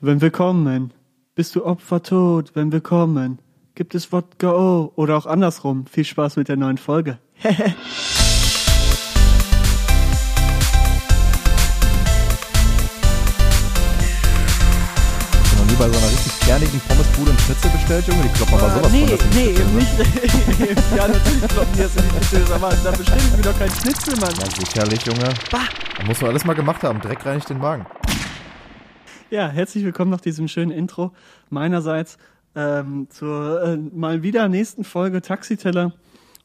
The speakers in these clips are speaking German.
Wenn wir kommen, bist du Opfer tot, wenn wir kommen. Gibt es Wodka oh oder auch andersrum. Viel Spaß mit der neuen Folge. noch nie bei so einer richtig kernigen Pommesbude einen Schnitzel bestellt, Junge? Die kloppen aber sowas nee, von. dass die nee, Schnitzel, ne? nicht. ja, natürlich kloppen die das in die Schnitzel, aber da bestelle ich mir doch keinen Schnitzel, Mann. Ja, sicherlich, Junge. Bah. Da muss man alles mal gemacht haben. Dreck reinigt den Magen. Ja, herzlich willkommen nach diesem schönen Intro meinerseits ähm, zur äh, mal wieder nächsten Folge Taxiteller.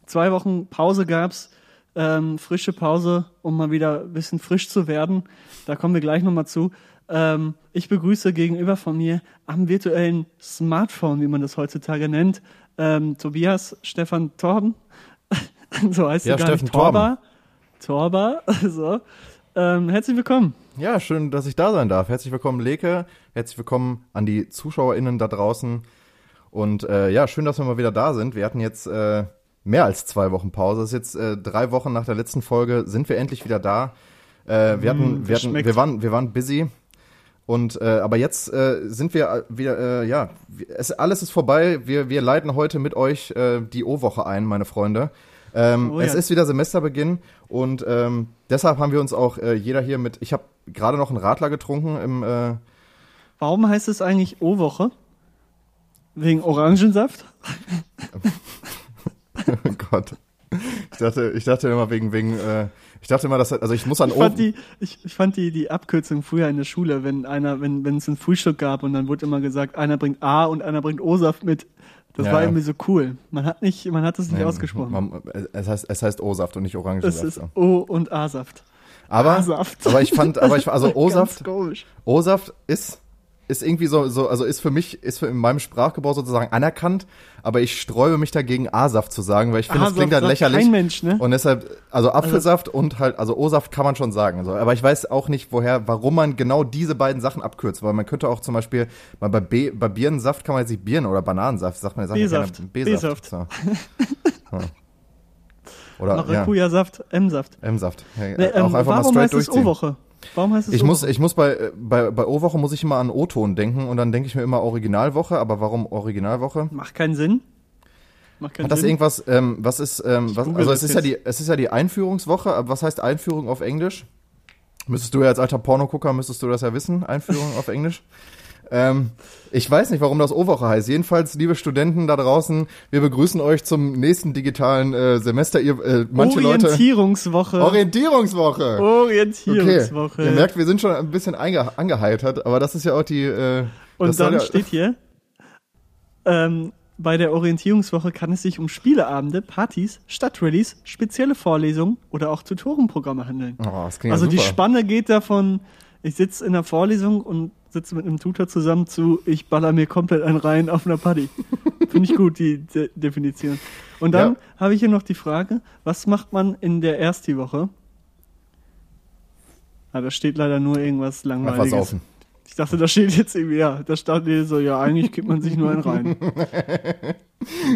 Zwei Wochen Pause gab's, ähm, frische Pause, um mal wieder ein bisschen frisch zu werden. Da kommen wir gleich nochmal zu. Ähm, ich begrüße gegenüber von mir am virtuellen Smartphone, wie man das heutzutage nennt, ähm, Tobias Stefan Torben. so heißt Ja, er gar Steffen nicht. Torber. Torber. so. Ähm, herzlich willkommen. Ja, schön, dass ich da sein darf. Herzlich willkommen, Leke. Herzlich willkommen an die ZuschauerInnen da draußen. Und äh, ja, schön, dass wir mal wieder da sind. Wir hatten jetzt äh, mehr als zwei Wochen Pause. Das ist jetzt äh, drei Wochen nach der letzten Folge. Sind wir endlich wieder da? Äh, wir, hatten, wir, hatten, wir, waren, wir waren busy. Und äh, aber jetzt äh, sind wir äh, wieder, äh, ja, es, alles ist vorbei. Wir, wir leiten heute mit euch äh, die O-Woche ein, meine Freunde. Ähm, Oh Es ja. ist wieder Semesterbeginn und ähm, deshalb haben wir uns auch äh, jeder hier mit. Ich habe gerade noch einen Radler getrunken im. Äh, Warum heißt es eigentlich O-Woche? Wegen Orangensaft? oh Gott. Ich dachte, ich dachte immer wegen wegen. Äh, ich dachte immer, dass also ich muss an Ich fand, O. die, ich, ich fand die, die Abkürzung früher in der Schule, wenn einer, wenn, wenn es ein Frühstück gab und dann wurde immer gesagt, einer bringt A und einer bringt O-Saft mit. Das Ja, war irgendwie so cool. Man hat nicht, man hat es nicht Nee, ausgesprochen. man- es heißt es heißt O-Saft und nicht es Orangensaft. ist O und A-Saft. aber A-Saft. aber ich fand, aber ich also O-Saft. O-Saft ist ist irgendwie so, so, also ist für mich, ist für in meinem Sprachgebrauch sozusagen anerkannt, aber ich sträube mich dagegen, A-Saft zu sagen, weil ich finde, das klingt halt lächerlich. Kein Mensch, ne? Und deshalb, also Apfelsaft und halt, also O-Saft kann man schon sagen. Also, aber ich weiß auch nicht, woher, warum man genau diese beiden Sachen abkürzt. Weil man könnte auch zum Beispiel, mal bei, B, bei Birnensaft kann man jetzt nicht Birnen oder Bananensaft, sagt man, sagt ja B-Saft. keiner B-Saft. So. Ja. Oder ja, Maracuja-Saft, M-Saft. M-Saft. Hey, Ne, auch ähm, einfach mal warum straight heißt durchziehen. O-Woche? Warum heißt es Ich muss, O-Woche? ich muss bei, äh, bei, bei O-Woche muss ich immer an O-Ton denken und dann denke ich mir immer Originalwoche, aber warum Originalwoche? Macht keinen Sinn. Macht keinen Hat das Sinn. irgendwas, ähm, was ist, ähm, was, also es ist ja die, es ist ja die Einführungswoche, aber was heißt Einführung auf Englisch? Müsstest du ja als alter Pornogucker, müsstest du das ja wissen, Einführung auf Englisch. Ähm, ich weiß nicht, warum das O-Woche heißt. Jedenfalls, liebe Studenten da draußen, wir begrüßen euch zum nächsten digitalen äh, Semester. Ihr, äh, manche Leute. Orientierungswoche. Orientierungswoche. Okay. Orientierungswoche. Ihr merkt, wir sind schon ein bisschen einge angeheitert, aber das ist ja auch die. Äh, Und dann ja, steht hier, ähm, bei der Orientierungswoche kann es sich um Spieleabende, Partys, Stadtrallies, spezielle Vorlesungen oder auch Tutorenprogramme handeln. Oh, das klingt also ja die super. Spanne geht davon, ich sitze in der Vorlesung und sitze mit einem Tutor zusammen zu, ich baller mir komplett einen rein auf einer Party. Finde ich gut, die De Definition. Und dann Ja. habe ich hier noch die Frage, was macht man in der Ersti-Woche? Ah, da steht leider nur irgendwas Einfach Langweiliges. saufen. Ich dachte, da steht jetzt irgendwie, ja, da stand so, ja, eigentlich gibt man sich nur einen rein.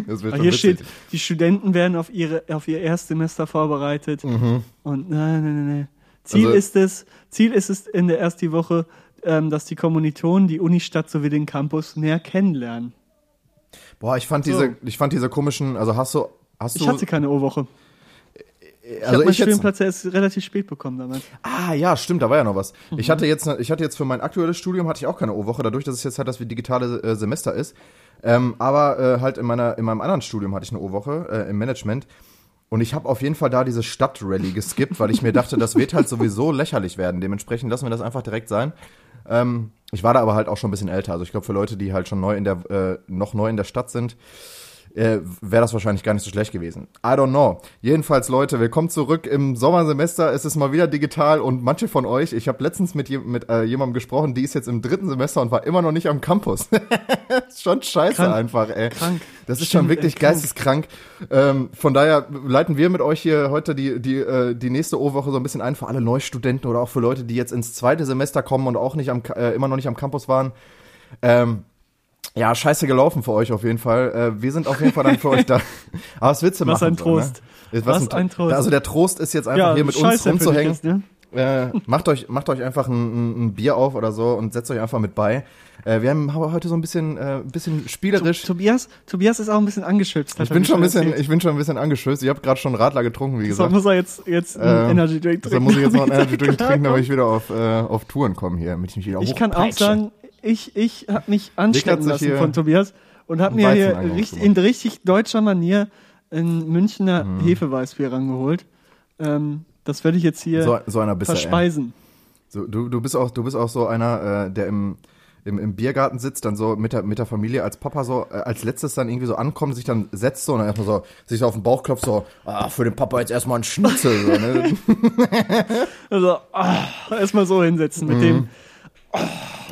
Das wird hier witzig. steht, die Studenten werden auf, ihre, auf ihr Erstsemester vorbereitet. Mhm. Und nein, nein, nein, nein. Ziel Also- ist es, Ziel ist es in der ersten Woche, ähm, dass die Kommilitonen die Unistadt sowie den Campus näher kennenlernen. Boah, ich fand So. diese, ich fand diese komischen, also hast du, hast Ich du, hatte keine O-Woche. Ich also habe meinen ich Studienplatz erst relativ spät bekommen damals. ah ja, stimmt, da war ja noch was. Mhm. Ich hatte jetzt, ich hatte jetzt für mein aktuelles Studium hatte ich auch keine O-Woche, dadurch, dass es jetzt halt das digitale äh, Semester ist. Ähm, aber äh, halt in meiner, in meinem anderen Studium hatte ich eine O-Woche äh, im Management. Und ich habe auf jeden Fall da diese Stadtrallye geskippt, weil ich mir dachte, das wird halt sowieso lächerlich werden. Dementsprechend lassen wir das einfach direkt sein. Ähm, ich war da aber halt auch schon ein bisschen älter. Also ich glaube, für Leute, die halt schon neu in der, äh, noch neu in der Stadt sind, äh, wäre das wahrscheinlich gar nicht so schlecht gewesen. I don't know. Jedenfalls, Leute, willkommen zurück im Sommersemester. Es ist mal wieder digital und manche von euch, ich habe letztens mit, je, mit äh, jemandem gesprochen, die ist jetzt im dritten Semester und war immer noch nicht am Campus. schon scheiße Krank. einfach, ey. Krank. Das ist Stimmt, schon wirklich krank. geisteskrank. Ähm, von daher leiten wir mit euch hier heute die, die, äh, die nächste O-Woche so ein bisschen ein für alle Neustudenten oder auch für Leute, die jetzt ins zweite Semester kommen und auch nicht am, äh, immer noch nicht am Campus waren. Ähm, ja, scheiße gelaufen für euch auf jeden Fall. Äh, wir sind auf jeden Fall dann für euch da. Aber was willst du Was machen? ein so, Trost. Ne? Was ein Trost. Also der Trost ist jetzt einfach hier mit uns scheiße rumzuhängen. Ist, ne? Äh, macht, euch, macht euch einfach ein, ein Bier auf oder so und setzt euch einfach mit bei. Äh, wir haben heute so ein bisschen, äh, ein bisschen spielerisch. Tobias, Tobias ist auch ein bisschen angeschützt. Ich bin schon ein bisschen, ich bin schon ein bisschen angeschützt. Ich habe gerade schon Radler getrunken, wie So gesagt. muss er jetzt, jetzt einen Äh, Energy Drink trinken. muss ich jetzt noch einen Energy er Drink trinken, damit ich wieder auf, äh, auf Touren komme hier, damit ich mich wieder Ich kann auch sagen, ich, ich habe mich anstecken lassen von Tobias und habe mir hier richtig, in richtig deutscher Manier ein Münchner Mhm. Hefeweißbier rangeholt. Ähm, das werde ich jetzt hier So, so einer bist du, verspeisen. So, du, du, bist auch, du bist auch so einer, äh, der im, im, im Biergarten sitzt, dann so mit der, mit der Familie als Papa so, äh, als letztes dann irgendwie so ankommt, sich dann setzt so und dann erstmal so, sich so auf den Bauch klopft, so, ah, für den Papa jetzt erstmal ein Schnitzel. So, ne? Also, ah, erstmal so hinsetzen mit dem.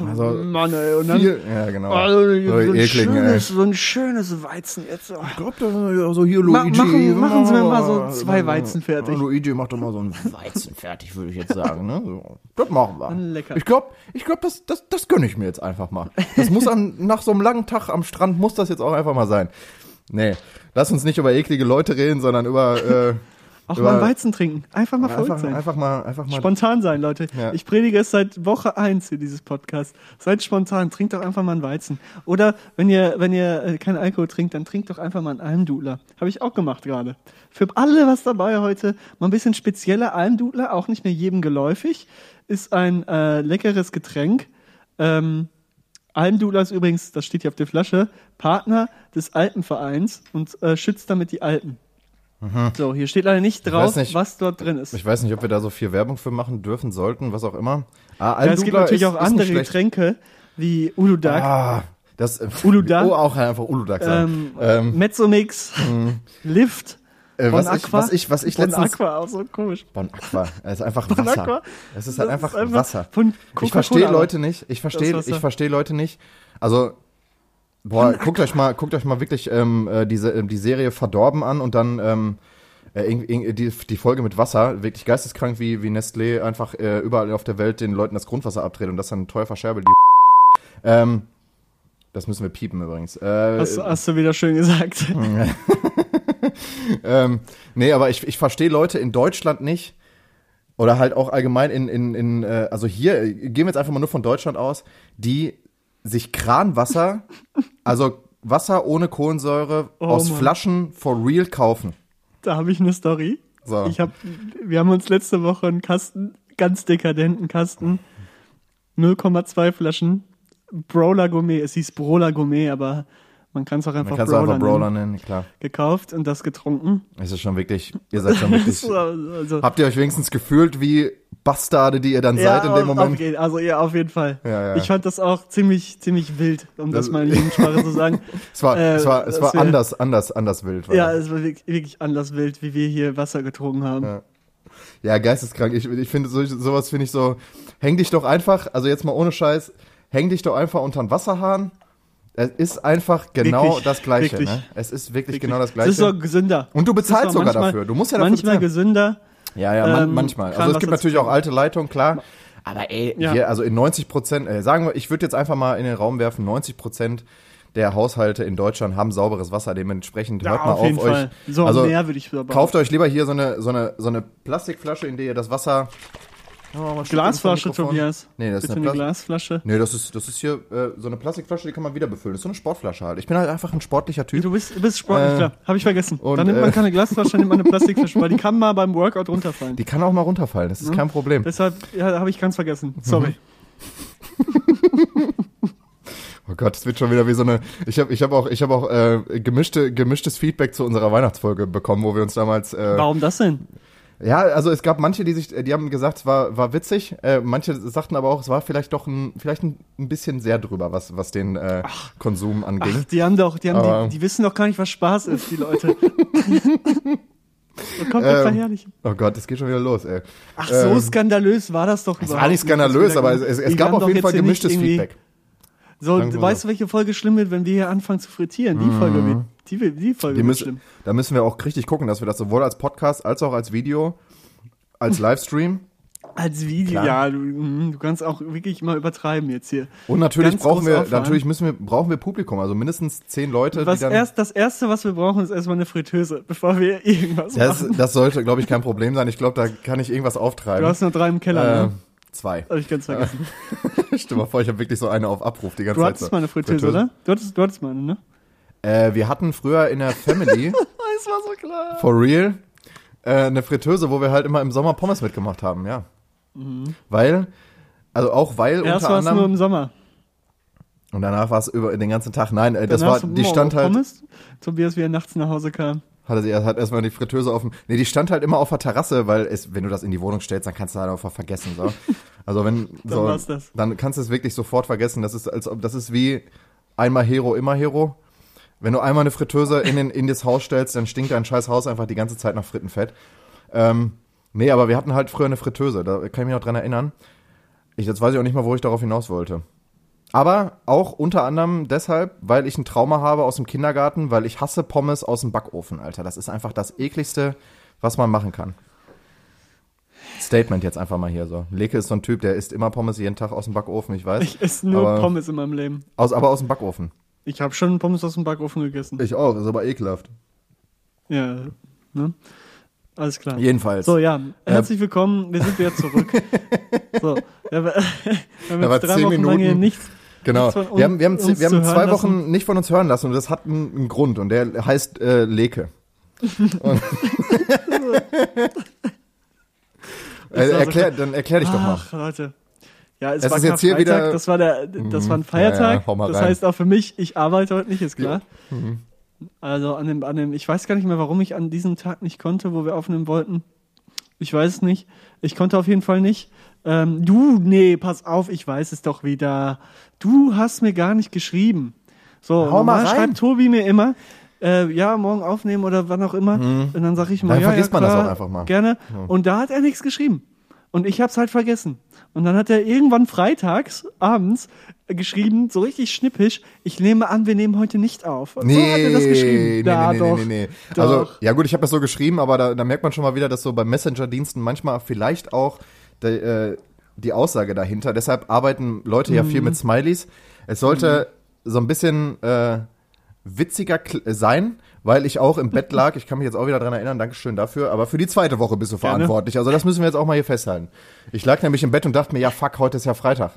Also, Mann, ey, und dann. viel, ja, genau. Also, so, ein ekligen, ey. schönes, so ein schönes Weizen jetzt. Oh. Ich glaub, da, ja, so hier Ma- Luigi. machen- machen Sie mir mal so zwei Weizen fertig. Luigi macht doch mal so ein Weizen fertig, würde ich jetzt sagen. Ne? So, das machen wir. Lecker. Ich glaube, ich glaub, das, das, das gönne ich mir jetzt einfach mal. Das muss an, nach so einem langen Tag am Strand, muss das jetzt auch einfach mal sein. Nee, lass uns nicht über eklige Leute reden, sondern über... Äh, Auch mal einen Weizen trinken. Einfach mal verrückt einfach, sein. einfach mal... Einfach mal Spontan sein, Leute. Ja. Ich predige es seit Woche eins hier, dieses Podcast. Seid spontan, trinkt doch einfach mal einen Weizen. Oder wenn ihr, wenn ihr äh, keinen Alkohol trinkt, dann trinkt doch einfach mal einen Almdudler. Habe ich auch gemacht gerade. Für alle was dabei heute. Mal ein bisschen spezieller Almdudler, auch nicht mehr jedem geläufig. Ist ein äh, leckeres Getränk. Ähm, Almdudler ist übrigens, das steht hier auf der Flasche, Partner des Alpenvereins und äh, schützt damit die Alpen. So, hier steht leider nicht drauf, Mhm. nicht. was dort drin ist. Ich weiß nicht, ob wir da so viel Werbung für machen dürfen, sollten, was auch immer. Ah, Ja, es gibt natürlich ist- auch andere. Getränke, wie Uludag, Ah, das... äh, Uludag. Oh, auch einfach Uludag sagen. ähm, Ähm, Mezzomix, Lift, äh, Bon was, ich, Aqua. was ich, was ich Bon letztens... Aqua, auch so komisch. Bon Aqua. Es ist einfach Bon Wasser. Aqua? Es ist halt einfach, ist einfach Wasser. von Ich verstehe. Leute nicht. Ich verstehe, ich verstehe Leute nicht. Also, boah, guckt euch mal, guckt euch mal wirklich ähm, äh, diese ähm, die Serie Verdorben an und dann ähm, äh, die, die Folge mit Wasser. Wirklich geisteskrank, wie wie Nestlé einfach äh, überall auf der Welt den Leuten das Grundwasser abdreht und das dann teuer verscherbelt. Die ähm, das müssen wir piepen übrigens. Äh, Hast, hast du wieder schön gesagt. ähm, nee, aber ich, ich verstehe Leute in Deutschland nicht. Oder halt auch allgemein in, in, in äh, also hier, äh, gehen wir jetzt einfach mal nur von Deutschland aus, die sich Kranwasser, also Wasser ohne Kohlensäure Oh aus Mann. Flaschen for real kaufen. Da habe ich eine Story. So. Ich hab, wir haben uns letzte Woche einen Kasten, ganz dekadenten Kasten, 0,2 Flaschen, Brawler Gourmet. Es hieß Brawler Gourmet, aber man kann es auch einfach Man kann es Brawler, einfach Brawler nennen. nennen, klar. Gekauft und das getrunken. Es ist schon wirklich, ihr seid schon wirklich. So, also, Habt ihr euch wenigstens gefühlt wie Bastarde, die ihr dann Ja, seid in dem Moment? Auf, also ja, auf jeden Fall. Ja, ja. Ich fand das auch ziemlich, ziemlich wild, um das, Das- mal in Jugendsprache zu sagen. Es war, Äh, es war, es war wär- anders, anders, anders wild. War Ja, das. es war wirklich, wirklich anders wild, wie wir hier Wasser getrunken haben. Ja. Geisteskrank. Ich, ich finde, so, sowas finde ich so, häng dich doch einfach, also jetzt mal ohne Scheiß, häng dich doch einfach unter den Wasserhahn. Es ist einfach genau Wirklich, das Gleiche. wirklich. Ne? Es ist wirklich, Wirklich. genau das Es Gleiche. ist so gesünder. Und du Es bezahlst sogar manchmal- dafür. Du musst ja dafür Manchmal bezahlen. gesünder. Ja, ja, man, ähm, manchmal. Also es gibt natürlich auch alte Leitungen, klar. Aber ey, Ja. hier, also in 90 Prozent, äh, sagen wir, ich würde jetzt einfach mal in den Raum werfen, 90 Prozent der Haushalte in Deutschland haben sauberes Wasser. Dementsprechend Ja, hört mal auf auf, jeden euch. Fall. So also mehr würde ich sogar kauft euch lieber hier so eine, so eine, so eine Plastikflasche, in der ihr das Wasser. Oh, Glasflasche. Tobias. Nee, das ist Bitte eine eine, Plas- Glasflasche. Nee, das ist, das ist hier äh, so eine Plastikflasche, die kann man wieder befüllen. Das ist so eine Sportflasche halt. Ich bin halt einfach ein sportlicher Typ. Du bist, bist sportlich, Äh, klar. Habe ich vergessen. und, dann nimmt man äh, keine Glasflasche, dann nimmt man eine Plastikflasche, weil die kann mal beim Workout runterfallen. Die kann auch mal runterfallen, das ist kein Problem. Deshalb ja, habe ich ganz vergessen. Sorry. Oh Gott, es wird schon wieder wie so eine. Ich habe ich hab auch, ich hab auch äh, gemischte, gemischtes Feedback zu unserer Weihnachtsfolge bekommen, wo wir uns damals. Äh, Warum das denn? Ja, also es gab manche, die sich, die haben gesagt, es war, war witzig. Äh, manche sagten aber auch, es war vielleicht doch ein, vielleicht ein, ein bisschen sehr drüber, was, was den äh, Konsum anging. Ach, die haben doch, die haben die, die wissen doch gar nicht, was Spaß ist, die Leute. Das kommt ähm, verherrlichen. Oh Gott, es geht schon wieder los, ey. Ach, so ähm, skandalös war das doch Es überhaupt war nicht skandalös, aber es, es, es gab auf jeden Fall gemischtes Feedback. So, weißt du, welche Folge schlimm wird, wenn wir hier anfangen zu frittieren? Die Folge wird, die, die Folge Die wird müssen, schlimm. da müssen wir auch richtig gucken, dass wir das sowohl als Podcast als auch als Video, als Livestream Als Video, Klar. ja, du, mhm, du kannst auch wirklich mal übertreiben jetzt hier. Und natürlich Ganz brauchen wir, natürlich müssen wir, brauchen wir Publikum, also mindestens zehn Leute, Was die dann. erst, das erste, was wir brauchen, ist erstmal eine Fritteuse, bevor wir irgendwas das, machen. das sollte, glaube ich, kein Problem sein. Ich glaube, da kann ich irgendwas auftreiben. Du hast nur drei im Keller, äh, ne? Zwei. Hab ich ganz vergessen. Stell mal vor, ich habe wirklich so eine auf Abruf die ganze Du Zeit. hattest so. mal eine Fritteuse, oder? Du hattest, du hattest mal eine, ne? Äh, wir hatten früher in der Family, Das war so klar. for real, äh, eine Fritteuse, wo wir halt immer im Sommer Pommes mitgemacht haben, ja. Weil, also auch weil Mhm. Erst unter war es nur anderem. im Sommer. Und danach war es über den ganzen Tag. Nein, äh, das war, die stand halt. Pommes. Tobias, wie er nachts nach Hause kam. Hatte sie hat erstmal die Fritteuse dem. Nee, die stand halt immer auf der Terrasse, weil es, wenn du das in die Wohnung stellst, dann kannst du halt einfach vergessen. So. Also wenn so, das. dann kannst du es wirklich sofort vergessen. Das ist als ob das ist wie einmal Hero, immer Hero. Wenn du einmal eine Fritteuse in, den, in das Haus stellst, dann stinkt dein scheiß Haus einfach die ganze Zeit nach Frittenfett. Ähm, nee, aber wir hatten halt früher eine Fritteuse, da kann ich mich noch dran erinnern. Ich, jetzt weiß ich auch nicht mal, wo ich darauf hinaus wollte. Aber auch unter anderem deshalb, weil ich ein Trauma habe aus dem Kindergarten, weil ich hasse Pommes aus dem Backofen, Alter. Das ist einfach das ekligste, was man machen kann. Statement jetzt einfach mal hier so. Leke ist so ein Typ, der isst immer Pommes jeden Tag aus dem Backofen, ich weiß. Ich esse nur Aber- Pommes in meinem Leben. Aus, aber aus dem Backofen. Ich habe schon Pommes aus dem Backofen gegessen. Ich auch, ist aber ekelhaft. Ja, ne? Alles klar. Jedenfalls. So, ja, herzlich willkommen. Wir sind wieder zurück. so, wir, haben jetzt drei Wochen lang Minuten. nichts. Genau. von Wir haben, wir haben, wir haben zwei lassen. Wochen nicht von uns hören lassen und das hat einen, einen Grund und der heißt äh, Leke. Äh, war so erklär, dann erklär dich doch mal. Ach, Leute. Ja, es, Es war ist jetzt hier wieder- Das war, der, das war ein Mhm. Feiertag. Ja, mal das heißt auch für mich, ich arbeite heute nicht, ist klar. Mhm. Also an dem, an dem, ich weiß gar nicht mehr, warum ich an diesem Tag nicht konnte, wo wir aufnehmen wollten. Ich weiß es nicht. Ich konnte auf jeden Fall nicht. Ähm, du, nee, pass auf, ich weiß es doch wieder. Du hast mir gar nicht geschrieben. So, Hau mal rein. schreibt Tobi mir immer, äh, ja, morgen aufnehmen oder wann auch immer. Und dann sage ich mal, Mhm. Dann ja, vergisst ja, man das klar, auch einfach mal. Gerne. Und da hat er nichts geschrieben. Und ich hab's halt vergessen. Und dann hat er irgendwann freitags abends geschrieben, so richtig schnippisch, ich nehme an, wir nehmen heute nicht auf. Und Nee, so hat er das geschrieben. nee, da, nee, doch. nee, nee, nee. Doch. Also, ja gut, ich habe das so geschrieben, aber da, da merkt man schon mal wieder, dass so bei Messenger-Diensten manchmal vielleicht auch die, äh, die Aussage dahinter. Deshalb arbeiten Leute ja Mhm. viel mit Smileys. Es sollte so ein bisschen äh, witziger sein, weil ich auch im Bett lag. Ich kann mich jetzt auch wieder dran erinnern, Dankeschön dafür. Aber für die zweite Woche bist du Gerne. verantwortlich. Also das müssen wir jetzt auch mal hier festhalten. Ich lag nämlich im Bett und dachte mir, ja fuck, heute ist ja Freitag.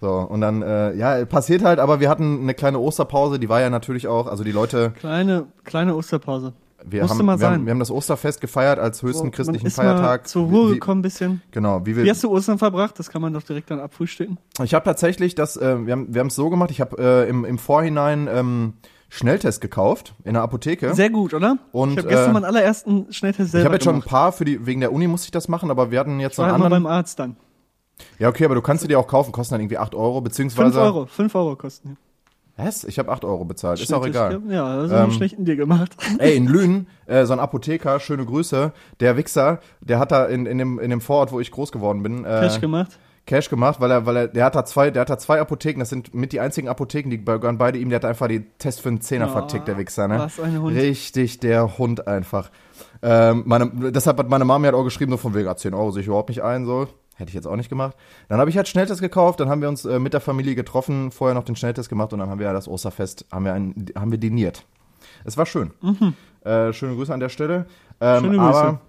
So, und dann, äh, ja, passiert halt, aber wir hatten eine kleine Osterpause, die war ja natürlich auch, also die Leute, Kleine, kleine Osterpause. Wir, Musste haben, mal wir, haben, sein. wir haben das Osterfest gefeiert als höchsten So, christlichen ist Feiertag. Mal zur Ruhe Wie- gekommen ein bisschen. Genau, wie Wie wir. hast du Ostern verbracht? Das kann man doch direkt dann abfrühstücken. Ich habe tatsächlich das, äh, wir haben wir haben es so gemacht, ich habe äh, im, im Vorhinein ähm, Schnelltest gekauft in der Apotheke. Sehr gut, oder? Und, ich habe gestern äh, meinen allerersten Schnelltest ich selber habe jetzt schon ein paar für die wegen der Uni musste ich das machen, aber wir hatten jetzt Ich war einen immer beim anderen. Arzt dann. Ja, okay, aber du kannst sie dir auch kaufen, kosten dann irgendwie 8 Euro, beziehungsweise. Fünf Euro. Fünf Euro kosten die. Was? Ich habe 8 Euro bezahlt, ist auch egal. Ja, das ist Ähm, schlecht in dir gemacht. Ey, in Lünen, äh, so ein Apotheker, schöne Grüße, der Wichser, der hat da in, in, dem, in dem Vorort, wo ich groß geworden bin, äh, Cash gemacht. Cash gemacht, weil er, weil er, der hat da zwei, der hat da zwei Apotheken, das sind mit die einzigen Apotheken, die gehören beide ihm, der hat einfach die Test für einen Zehner Oh, vertickt, der Wichser, ne? was ein Hund. Richtig der Hund einfach. Ähm, meine, deshalb hat meine Mama mir halt auch geschrieben, so von wegen, ah, 10 Euro sehe ich überhaupt nicht ein, so. Hätte ich jetzt auch nicht gemacht. Dann habe ich halt Schnelltest gekauft, dann haben wir uns äh, mit der Familie getroffen, vorher noch den Schnelltest gemacht und dann haben wir ja das Osterfest, haben wir, ein, haben wir diniert. Es war schön. Äh, schöne Grüße an der Stelle. Ähm, Mhm. Schöne Grüße. Aber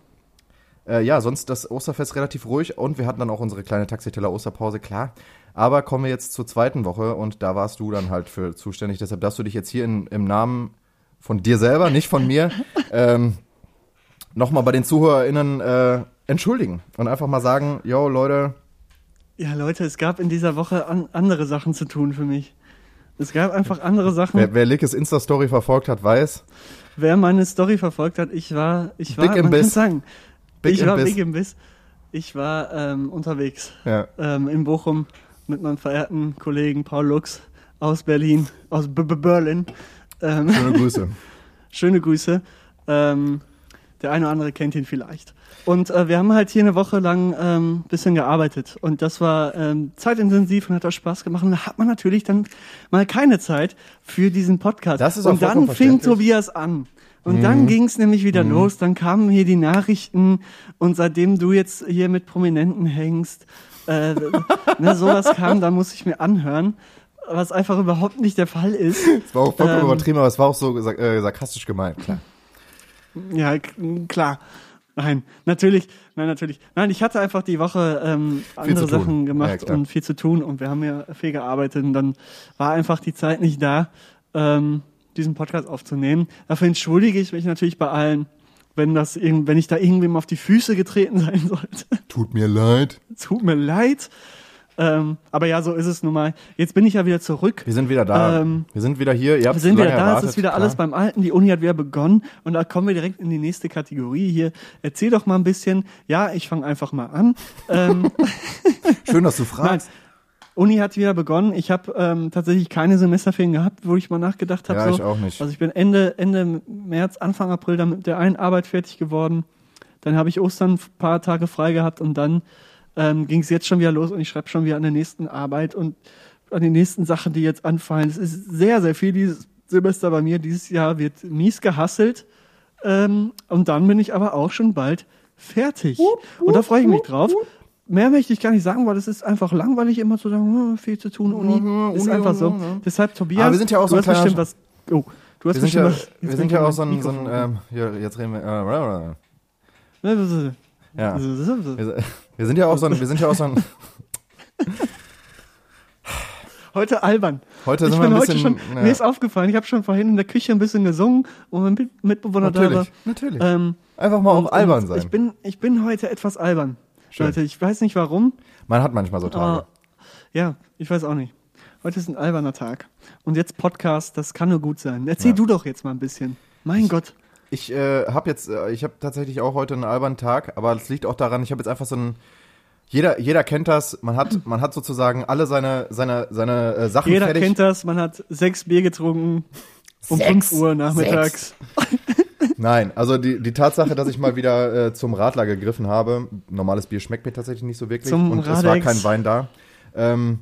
äh, ja, sonst das Osterfest relativ ruhig und wir hatten dann auch unsere kleine Taxiteller Osterpause, klar. Aber kommen wir jetzt zur zweiten Woche und da warst du dann halt für zuständig. Deshalb darfst du dich jetzt hier in, im Namen von dir selber, nicht von mir, ähm, nochmal bei den ZuhörerInnen äh, entschuldigen und einfach mal sagen, yo Leute, Ja, Leute, es gab in dieser Woche an, andere Sachen zu tun für mich. Es gab einfach andere Sachen. wer, wer Lickes Insta-Story verfolgt hat, weiß, Wer meine Story verfolgt hat, ich war, ich war, Big man kann sagen, Big ich war Biss. big im Biss. Ich war ähm, unterwegs ja, ähm, in Bochum mit meinem verehrten Kollegen Paul Lux aus Berlin, aus B -B Berlin. Ähm, schöne Grüße. schöne Grüße. Ähm, der eine oder andere kennt ihn vielleicht. Und äh, wir haben halt hier eine Woche lang ähm, bisschen gearbeitet. Und das war ähm, zeitintensiv und hat auch Spaß gemacht. Und da hat man natürlich dann mal keine Zeit für diesen Podcast. Das ist auch und dann fing. Tobias an. Und dann ging es nämlich wieder los. Dann kamen hier die Nachrichten und seitdem du jetzt hier mit Prominenten hängst, äh, ne, sowas kam, dann muss ich mir anhören, was einfach überhaupt nicht der Fall ist. Es war auch vollkommen Ähm. übertrieben, aber es war auch so äh, sarkastisch gemeint, klar. Ja, klar. Nein, natürlich, nein, natürlich. Nein, ich hatte einfach die Woche ähm, andere. Sachen Ja, gemacht klar. und viel zu tun und wir haben ja viel gearbeitet und dann war einfach die Zeit nicht da, ähm, diesen Podcast aufzunehmen. Dafür entschuldige ich mich natürlich bei allen, wenn das wenn ich da irgendwem auf die Füße getreten sein sollte. Tut mir leid. Tut mir leid. Ähm, aber ja, so ist es nun mal. Jetzt bin ich ja wieder zurück. Wir sind wieder da. Ähm, wir sind wieder hier. Wir sind wieder da, erwartet, es ist wieder klar. alles beim Alten, die Uni hat wieder begonnen und da kommen wir direkt in die nächste Kategorie hier. Erzähl doch mal ein bisschen. Ja, ich fange einfach mal an. ähm, Schön, dass du nein, fragst. Uni hat wieder begonnen. Ich habe ähm, tatsächlich keine Semesterferien gehabt, wo ich mal nachgedacht habe. Ja, so. ich auch nicht. Also ich bin Ende, Ende März, Anfang April dann mit der einen Arbeit fertig geworden. Dann habe ich Ostern ein paar Tage frei gehabt und dann ähm, ging es jetzt schon wieder los und ich schreibe schon wieder an der nächsten Arbeit und an den nächsten Sachen, die jetzt anfallen. Es ist sehr, sehr viel dieses Semester bei mir. Dieses Jahr wird mies gehasselt. Ähm, und dann bin ich aber auch schon bald fertig. und da freue ich mich drauf. Mehr möchte ich gar nicht sagen, weil es ist einfach langweilig, immer zu sagen, hm, viel zu tun, Uni. Mhm, ist Uni, einfach so. Ja. Deshalb, Tobias, Aber wir sind ja auch du so ein hast bestimmt was. Oh, du hast Wir bestimmt ja, was. wir sind ja auch so ein, so ein ähm, hier, jetzt reden wir, äh, ja. Wir Wir, wir sind ja auch so ein, wir sind ja auch so ein, Heute albern. heute ich sind wir bin ein bisschen, schon, ja. mir ist aufgefallen, ich habe schon vorhin in der Küche ein bisschen gesungen und mein Mit- Mitbewohner da war. natürlich, natürlich. Ähm, Einfach mal und- auch albern sein. Ich bin, ich bin heute etwas albern. Schön. Leute, ich weiß nicht warum. Man hat manchmal so Tage. Aber ja, ich weiß auch nicht. Heute ist ein alberner Tag. Und jetzt Podcast, das kann nur gut sein. Erzähl Ja. du doch jetzt mal ein bisschen. Mein Gott. Ich äh, habe jetzt, äh, ich habe tatsächlich auch heute einen albernen Tag, aber das liegt auch daran, ich habe jetzt einfach so einen, jeder, jeder kennt das, man hat, man hat sozusagen alle seine, seine, seine äh, Sachen Jeder fertig. kennt das, man hat sechs Bier getrunken um Sechs. 5 Uhr nachmittags. Nein, also die, die Tatsache, dass ich mal wieder äh, zum Radler gegriffen habe, normales Bier schmeckt mir tatsächlich nicht so wirklich Zum und es war Radex. kein Wein da. Ähm,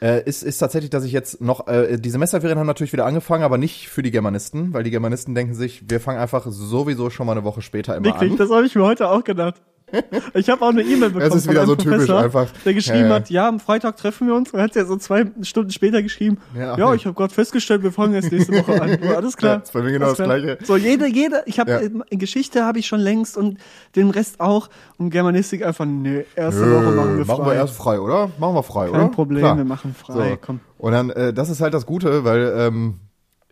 äh, ist, ist tatsächlich, dass ich jetzt noch, äh, die Semesterferien haben natürlich wieder angefangen, aber nicht für die Germanisten, weil die Germanisten denken sich, wir fangen einfach sowieso schon mal eine Woche später immer Wirklich, an. das habe ich mir heute auch gedacht. Ich habe auch eine E-Mail bekommen. Es ist von wieder einem so typisch Professor, einfach. Der geschrieben Ja, hat, ja, am Freitag treffen wir uns. Und hat ja so zwei Stunden später geschrieben, Ja, ja, ich habe gerade festgestellt, wir fangen erst nächste Woche an. Alles klar. Ja, ist bei mir genau das. Gleiche. So, jede, jede, ich habe Ja. äh, Geschichte habe ich schon längst und den Rest auch. Und Germanistik einfach, nee, erste Nö, Woche machen wir frei. machen wir erst frei, oder? Machen wir frei, oder? Kein Problem, Klar. wir machen frei. So. Komm. Und dann, äh, das ist halt das Gute, weil ähm,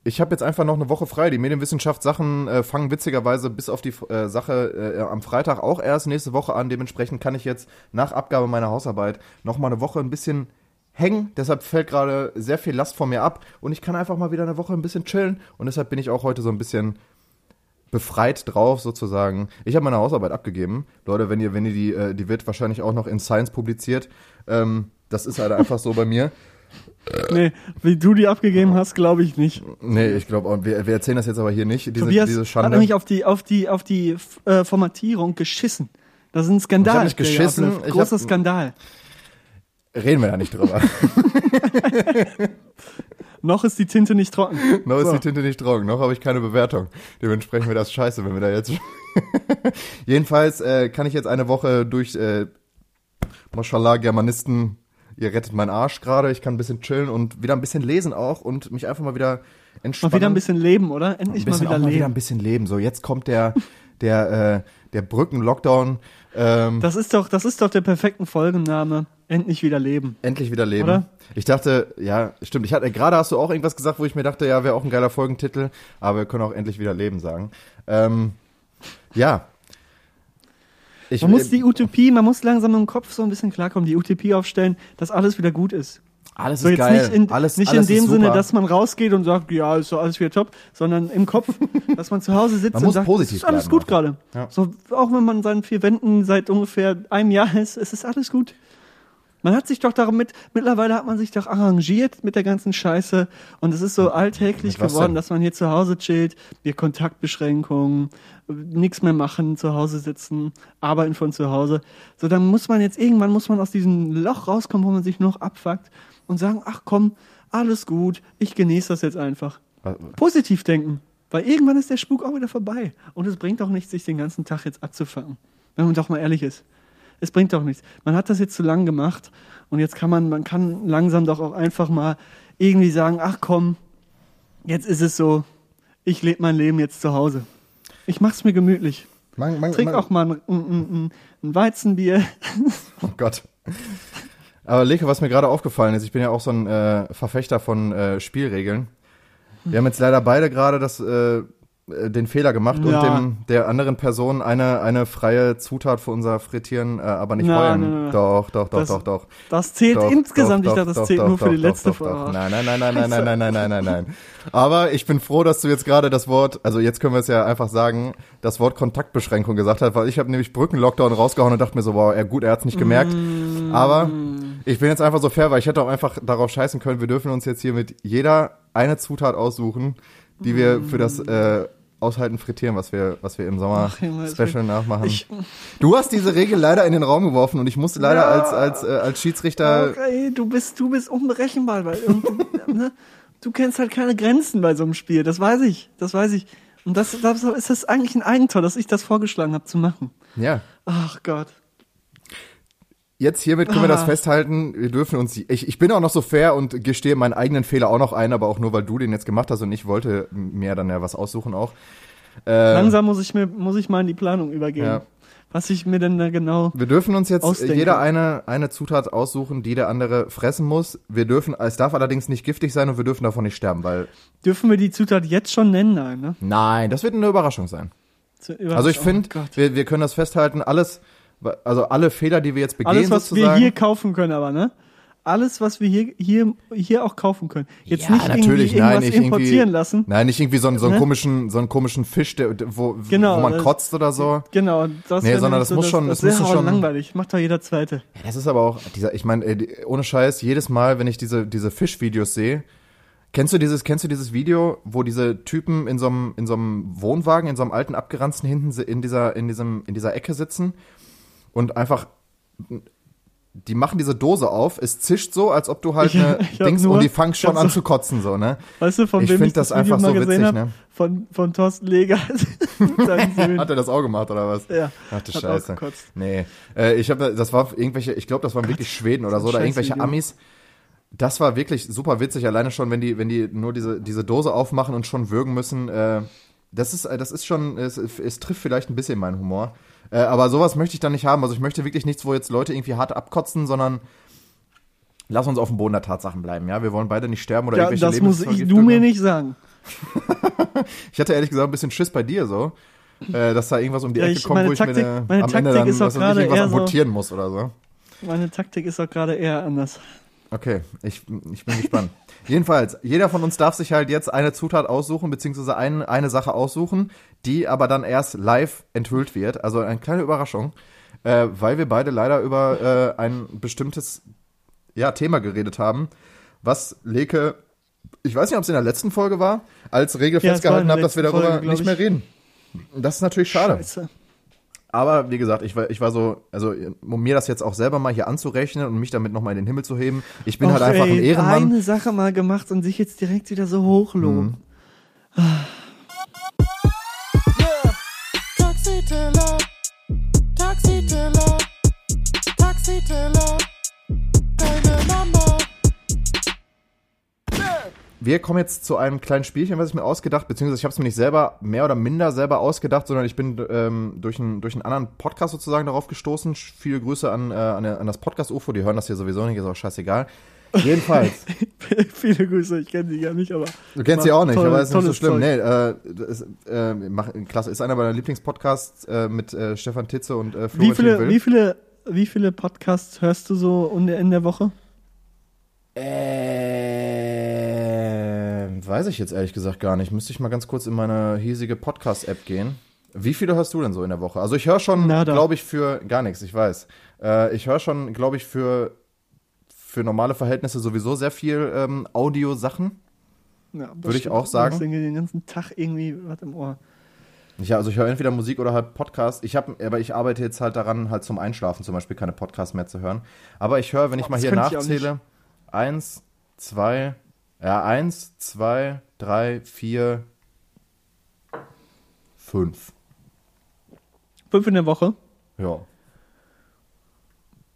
ich habe jetzt einfach noch eine Woche frei. Die Medienwissenschaftssachen äh, fangen witzigerweise bis auf die äh, Sache äh, am Freitag auch erst nächste Woche an. Dementsprechend kann ich jetzt nach Abgabe meiner Hausarbeit noch mal eine Woche ein bisschen hängen. Deshalb fällt gerade sehr viel Last von mir ab und ich kann einfach mal wieder eine Woche ein bisschen chillen. Und deshalb bin ich auch heute so ein bisschen befreit drauf sozusagen. Ich habe meine Hausarbeit abgegeben. Leute, wenn ihr, wenn ihr die, äh, die wird wahrscheinlich auch noch in Science publiziert. Ähm, das ist halt einfach so bei mir. Nee, wie du die abgegeben hast, glaube ich nicht. Nee, ich glaube, wir, wir erzählen das jetzt aber hier nicht, diese, Tobias diese hat Schande. nämlich auf die, auf die, auf die äh, Formatierung geschissen. Das ist ein Skandal. Ich hab nicht geschissen, ich Großer hab- Skandal. Reden wir da nicht drüber. Noch ist die Tinte nicht trocken. noch ist So. die Tinte nicht trocken, noch habe ich keine Bewertung. Dementsprechend wäre das scheiße, wenn wir da jetzt... Jedenfalls äh, kann ich jetzt eine Woche durch, äh, Mashallah, Germanisten, ihr rettet meinen Arsch gerade. Ich kann ein bisschen chillen und wieder ein bisschen lesen auch und mich einfach mal wieder entspannen. Mal wieder ein bisschen leben, oder? Endlich ein mal wieder auch mal wieder leben. ein bisschen leben. So, jetzt kommt der, der, äh, der Brücken-Lockdown. Ähm, Das ist doch, das ist doch der perfekte Folgenname. Endlich wieder leben. Endlich wieder leben. Oder? Ich dachte, ja, stimmt. Ich hatte gerade hast du auch irgendwas gesagt, wo ich mir dachte, ja, wäre auch ein geiler Folgentitel, aber wir können auch endlich wieder leben sagen. Ähm, ja. Ich, Man muss die Utopie, man muss langsam im Kopf so ein bisschen klarkommen, die Utopie aufstellen, dass alles wieder gut ist. alles So ist geil. nicht in, alles, nicht alles in dem Sinne, dass man rausgeht und sagt, ja, ist doch alles wieder top, sondern im Kopf, dass man zu Hause sitzt Man und sagt, ist alles gut gerade. Ja. So, auch wenn man in seinen vier Wänden seit ungefähr einem Jahr ist, es ist alles gut. Man hat sich doch darum mit, mittlerweile hat man sich doch arrangiert mit der ganzen Scheiße und es ist so alltäglich Mit was geworden, denn? dass man hier zu Hause chillt, wir Kontaktbeschränkungen, nichts mehr machen, zu Hause sitzen, arbeiten von zu Hause. So, dann muss man jetzt irgendwann muss man aus diesem Loch rauskommen, wo man sich noch abfuckt und sagen, ach komm, alles gut, ich genieße das jetzt einfach. Positiv denken. Weil irgendwann ist der Spuk auch wieder vorbei. Und es bringt auch nichts, sich den ganzen Tag jetzt abzufangen. Wenn man doch mal ehrlich ist. Es bringt doch nichts. Man hat das jetzt zu lang gemacht und jetzt kann man, man kann langsam doch auch einfach mal irgendwie sagen, ach komm, jetzt ist es so, ich lebe mein Leben jetzt zu Hause. Ich mach's mir gemütlich. Man, man, Trink man, auch mal ein, ein, ein, ein Weizenbier. Oh Gott. Aber Leke, was mir gerade aufgefallen ist, ich bin ja auch so ein äh, Verfechter von äh, Spielregeln. Wir haben jetzt leider beide gerade das äh, den Fehler gemacht Ja. und dem der anderen Person eine eine freie Zutat für unser Frittieren, äh, aber nicht nein, nein, nein. Doch, doch, doch, Das- doch, doch. Das zählt Doch, insgesamt. doch, ich dachte, das zählt nur für die letzte. Folge. Nein, nein, nein, nein, nein, nein, nein, nein, nein, nein, nein. Aber ich bin froh, dass du jetzt gerade das Wort, also jetzt können wir es ja einfach sagen, das Wort Kontaktbeschränkung gesagt hast, weil ich habe nämlich Brückenlockdown rausgehauen und dachte mir so, wow, ja gut, er hat's nicht gemerkt. Mm. Aber ich bin jetzt einfach so fair, weil ich hätte auch einfach darauf scheißen können, wir dürfen uns jetzt hier mit jeder eine Zutat aussuchen, die wir für das äh, Aushalten frittieren, was wir, was wir im Sommer Ach, Junge, Special nachmachen. Ich, Du hast diese Regel leider in den Raum geworfen und ich musste leider Ja. als, als, äh, als Schiedsrichter okay, du bist, du bist unberechenbar, weil ne, du kennst halt keine Grenzen bei so einem Spiel. Das weiß ich, das weiß ich. Und das, das ist das eigentlich ein Eigentor, dass ich das vorgeschlagen habe zu machen. Ja. Ach Gott. Jetzt hiermit können wir das festhalten. Wir dürfen uns, ich, ich bin auch noch so fair und gestehe meinen eigenen Fehler auch noch ein, aber auch nur, weil du den jetzt gemacht hast und ich wollte mir dann ja was aussuchen auch. Äh, Langsam muss ich mir, muss ich mal in die Planung übergehen. Ja. Was ich mir denn da genau. Wir dürfen uns jetzt Ausdenken. jeder eine, eine Zutat aussuchen, die der andere fressen muss. Wir dürfen, es darf allerdings nicht giftig sein und wir dürfen davon nicht sterben, weil, Dürfen wir die Zutat jetzt schon nennen? Nein, ne? nein, das wird eine Überraschung sein. Zu- Also ich oh finde, Gott. wir, wir können das festhalten, alles, also alle Fehler, die wir jetzt begehen Alles, was wir sozusagen. hier kaufen können, aber, ne? Alles, was wir hier, hier, hier auch kaufen können. Jetzt Ja, nicht natürlich, irgendwie nein, irgendwas nicht irgendwie- importieren lassen. Nein, nicht irgendwie so, einen- so einen Ne? komischen, so einen komischen Fisch, der, wo, Genau, wo man das- kotzt oder so. Genau, das Nee, sondern das muss schon- das, das muss schon- langweilig. Macht doch jeder Zweite. Ja, Das ist aber auch dieser, ich meine, äh, ohne Scheiß, jedes Mal, wenn ich diese, diese Fischvideos sehe, kennst du dieses, kennst du dieses Video, wo diese Typen in so einem, in so einem Wohnwagen, in so einem alten abgeranzten hinten in dieser, in diesem, in dieser Ecke sitzen und einfach, die machen diese Dose auf, es zischt so, als ob du halt Ich- eine ich hab Dings nur- und die fangen schon ich an so- zu kotzen, so, ne? Weißt du, von Ich wem ich das, das einfach so gesehen witzig, hab? ne? Von, von Thorsten Leger. Hat er das auch gemacht, oder was? ja, Ach du Scheiße. Nee, äh, ich habe, das war irgendwelche, ich glaube, das waren wirklich Schweden oder so, oder irgendwelche Video. Amis. Das war wirklich super witzig, alleine schon, wenn die, wenn die nur diese, diese Dose aufmachen und schon würgen müssen. Äh, das ist, äh, das ist schon, es, es trifft vielleicht ein bisschen meinen Humor. Äh, aber sowas möchte ich dann nicht haben. Also ich möchte wirklich nichts, wo jetzt Leute irgendwie hart abkotzen, sondern lass uns auf dem Boden der Tatsachen bleiben. Ja, wir wollen beide nicht sterben oder Ja, irgendwelche das muss ich, du mir nicht sagen. Ich hatte ehrlich gesagt ein bisschen Schiss bei dir so. Äh, dass da irgendwas um die Ja, Ecke kommt, wo ich Taktik- mir meine am Ende Taktik dann ist auch was weiß ich, gerade irgendwas eher so- amputieren muss oder so. Meine Taktik ist auch gerade eher anders. Okay, ich, ich bin gespannt. Jedenfalls, jeder von uns darf sich halt jetzt eine Zutat aussuchen, beziehungsweise ein, eine Sache aussuchen, die aber dann erst live enthüllt wird. Also eine kleine Überraschung, äh, weil wir beide leider über äh, ein bestimmtes ja, Thema geredet haben, was Leke, ich weiß nicht, ob es in der letzten Folge war, als Regel Ja, festgehalten hat, dass wir darüber Folge, nicht mehr reden. Das ist natürlich schade. Scheiße. Aber wie gesagt, ich war, ich war so, also um mir das jetzt auch selber mal hier anzurechnen und mich damit nochmal in den Himmel zu heben, ich bin Och, halt einfach ey, ein Ehrenmann. eine Sache mal gemacht und sich jetzt direkt wieder so hochloben. Mhm. Taxiteller, Taxiteller, Taxiteller, deine Wir kommen jetzt zu einem kleinen Spielchen, was ich mir ausgedacht, beziehungsweise ich habe es mir nicht selber, mehr oder minder selber ausgedacht, sondern ich bin ähm, durch, einen, durch einen anderen Podcast sozusagen darauf gestoßen. Viele Grüße an, äh, an, an das Podcast-UFO, die hören das hier sowieso nicht, ist auch scheißegal. Jedenfalls, Viele Grüße, ich kenne sie ja nicht, aber. du kennst sie auch nicht, Toll- aber ist nicht so schlimm. Zeug. Nee, äh, ist, äh, mach, klasse, ist einer meiner Lieblingspodcasts äh, mit äh, Stefan Titze und äh, Wie Florentin viele, Will. wie viele, wie viele Podcasts hörst du so in der Woche? Äh, weiß ich jetzt ehrlich gesagt gar nicht. Müsste ich mal ganz kurz in meine hiesige Podcast-App gehen. Wie viele hörst du denn so in der Woche? Also ich höre schon, glaube ich, für gar nichts, ich weiß. Äh, ich höre schon, glaube ich, für, für normale Verhältnisse sowieso sehr viel ähm, Audiosachen. Ja, Würde ich auch sagen. Irgendwie den ganzen Tag irgendwie was im Ohr. Ja, also ich höre entweder Musik oder halt Podcast. Ich habe, aber ich arbeite jetzt halt daran, halt zum Einschlafen zum Beispiel keine Podcasts mehr zu hören. Aber ich höre, wenn ich Boah, mal hier ich nachzähle, eins, zwei, ja, eins, zwei, drei, vier, fünf. Fünf in der Woche. Ja.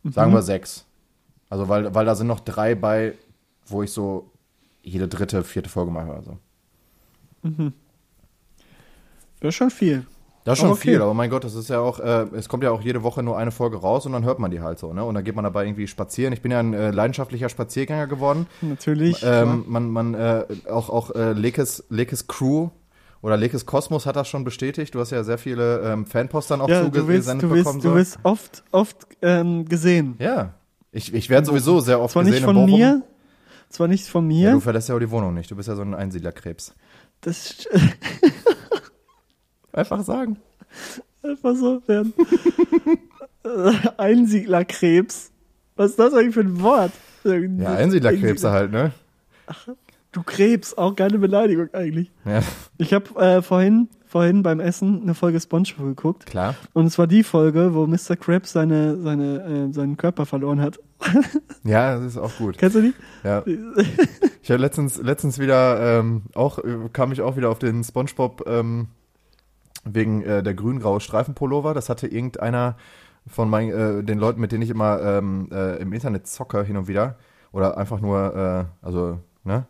Sagen wir sechs. Also, weil, weil da sind noch drei bei, wo ich so jede dritte, vierte Folge mache. Also. Das ist schon viel. Das ist schon okay. viel, aber mein Gott, das ist ja auch, äh, es kommt ja auch jede Woche nur eine Folge raus und dann hört man die halt so, ne? Und dann geht man dabei irgendwie spazieren. Ich bin ja ein äh, leidenschaftlicher Spaziergänger geworden. Natürlich. Ähm, man, man, äh, auch, auch äh, Lekes, Lekes Crew oder Lekes Kosmos hat das schon bestätigt. Du hast ja sehr viele ähm, Fanpostern auch ja, zugesendet du wirst, bekommen. du so. wirst oft, oft ähm, gesehen. Ja. Ich, ich werde sowieso sehr oft Zwar gesehen nicht in von mir, zwar nicht von mir. Ja, du verlässt ja auch die Wohnung nicht. Du bist ja so ein Einsiedlerkrebs. das Einfach sagen. einfach so werden. Einsiedlerkrebs. Was ist das eigentlich für ein Wort? Ja, Einsiedlerkrebse halt, ne? Du Krebs, auch keine Beleidigung eigentlich. Ja, Ich habe äh, vorhin, vorhin beim Essen eine Folge SpongeBob geguckt. klar. Und es war die Folge, wo Mr. Krabs seine, seine, äh, seinen Körper verloren hat. Ja, das ist auch gut. Kennst du die? Ja. Ich habe letztens, letztens wieder ähm, auch, äh, kam ich auch wieder auf den SpongeBob ähm, wegen äh, der grün-graue Streifenpullover. Das hatte irgendeiner von meinen, äh, den Leuten, mit denen ich immer ähm, äh, im Internet zocke hin und wieder oder einfach nur, äh, also, ne,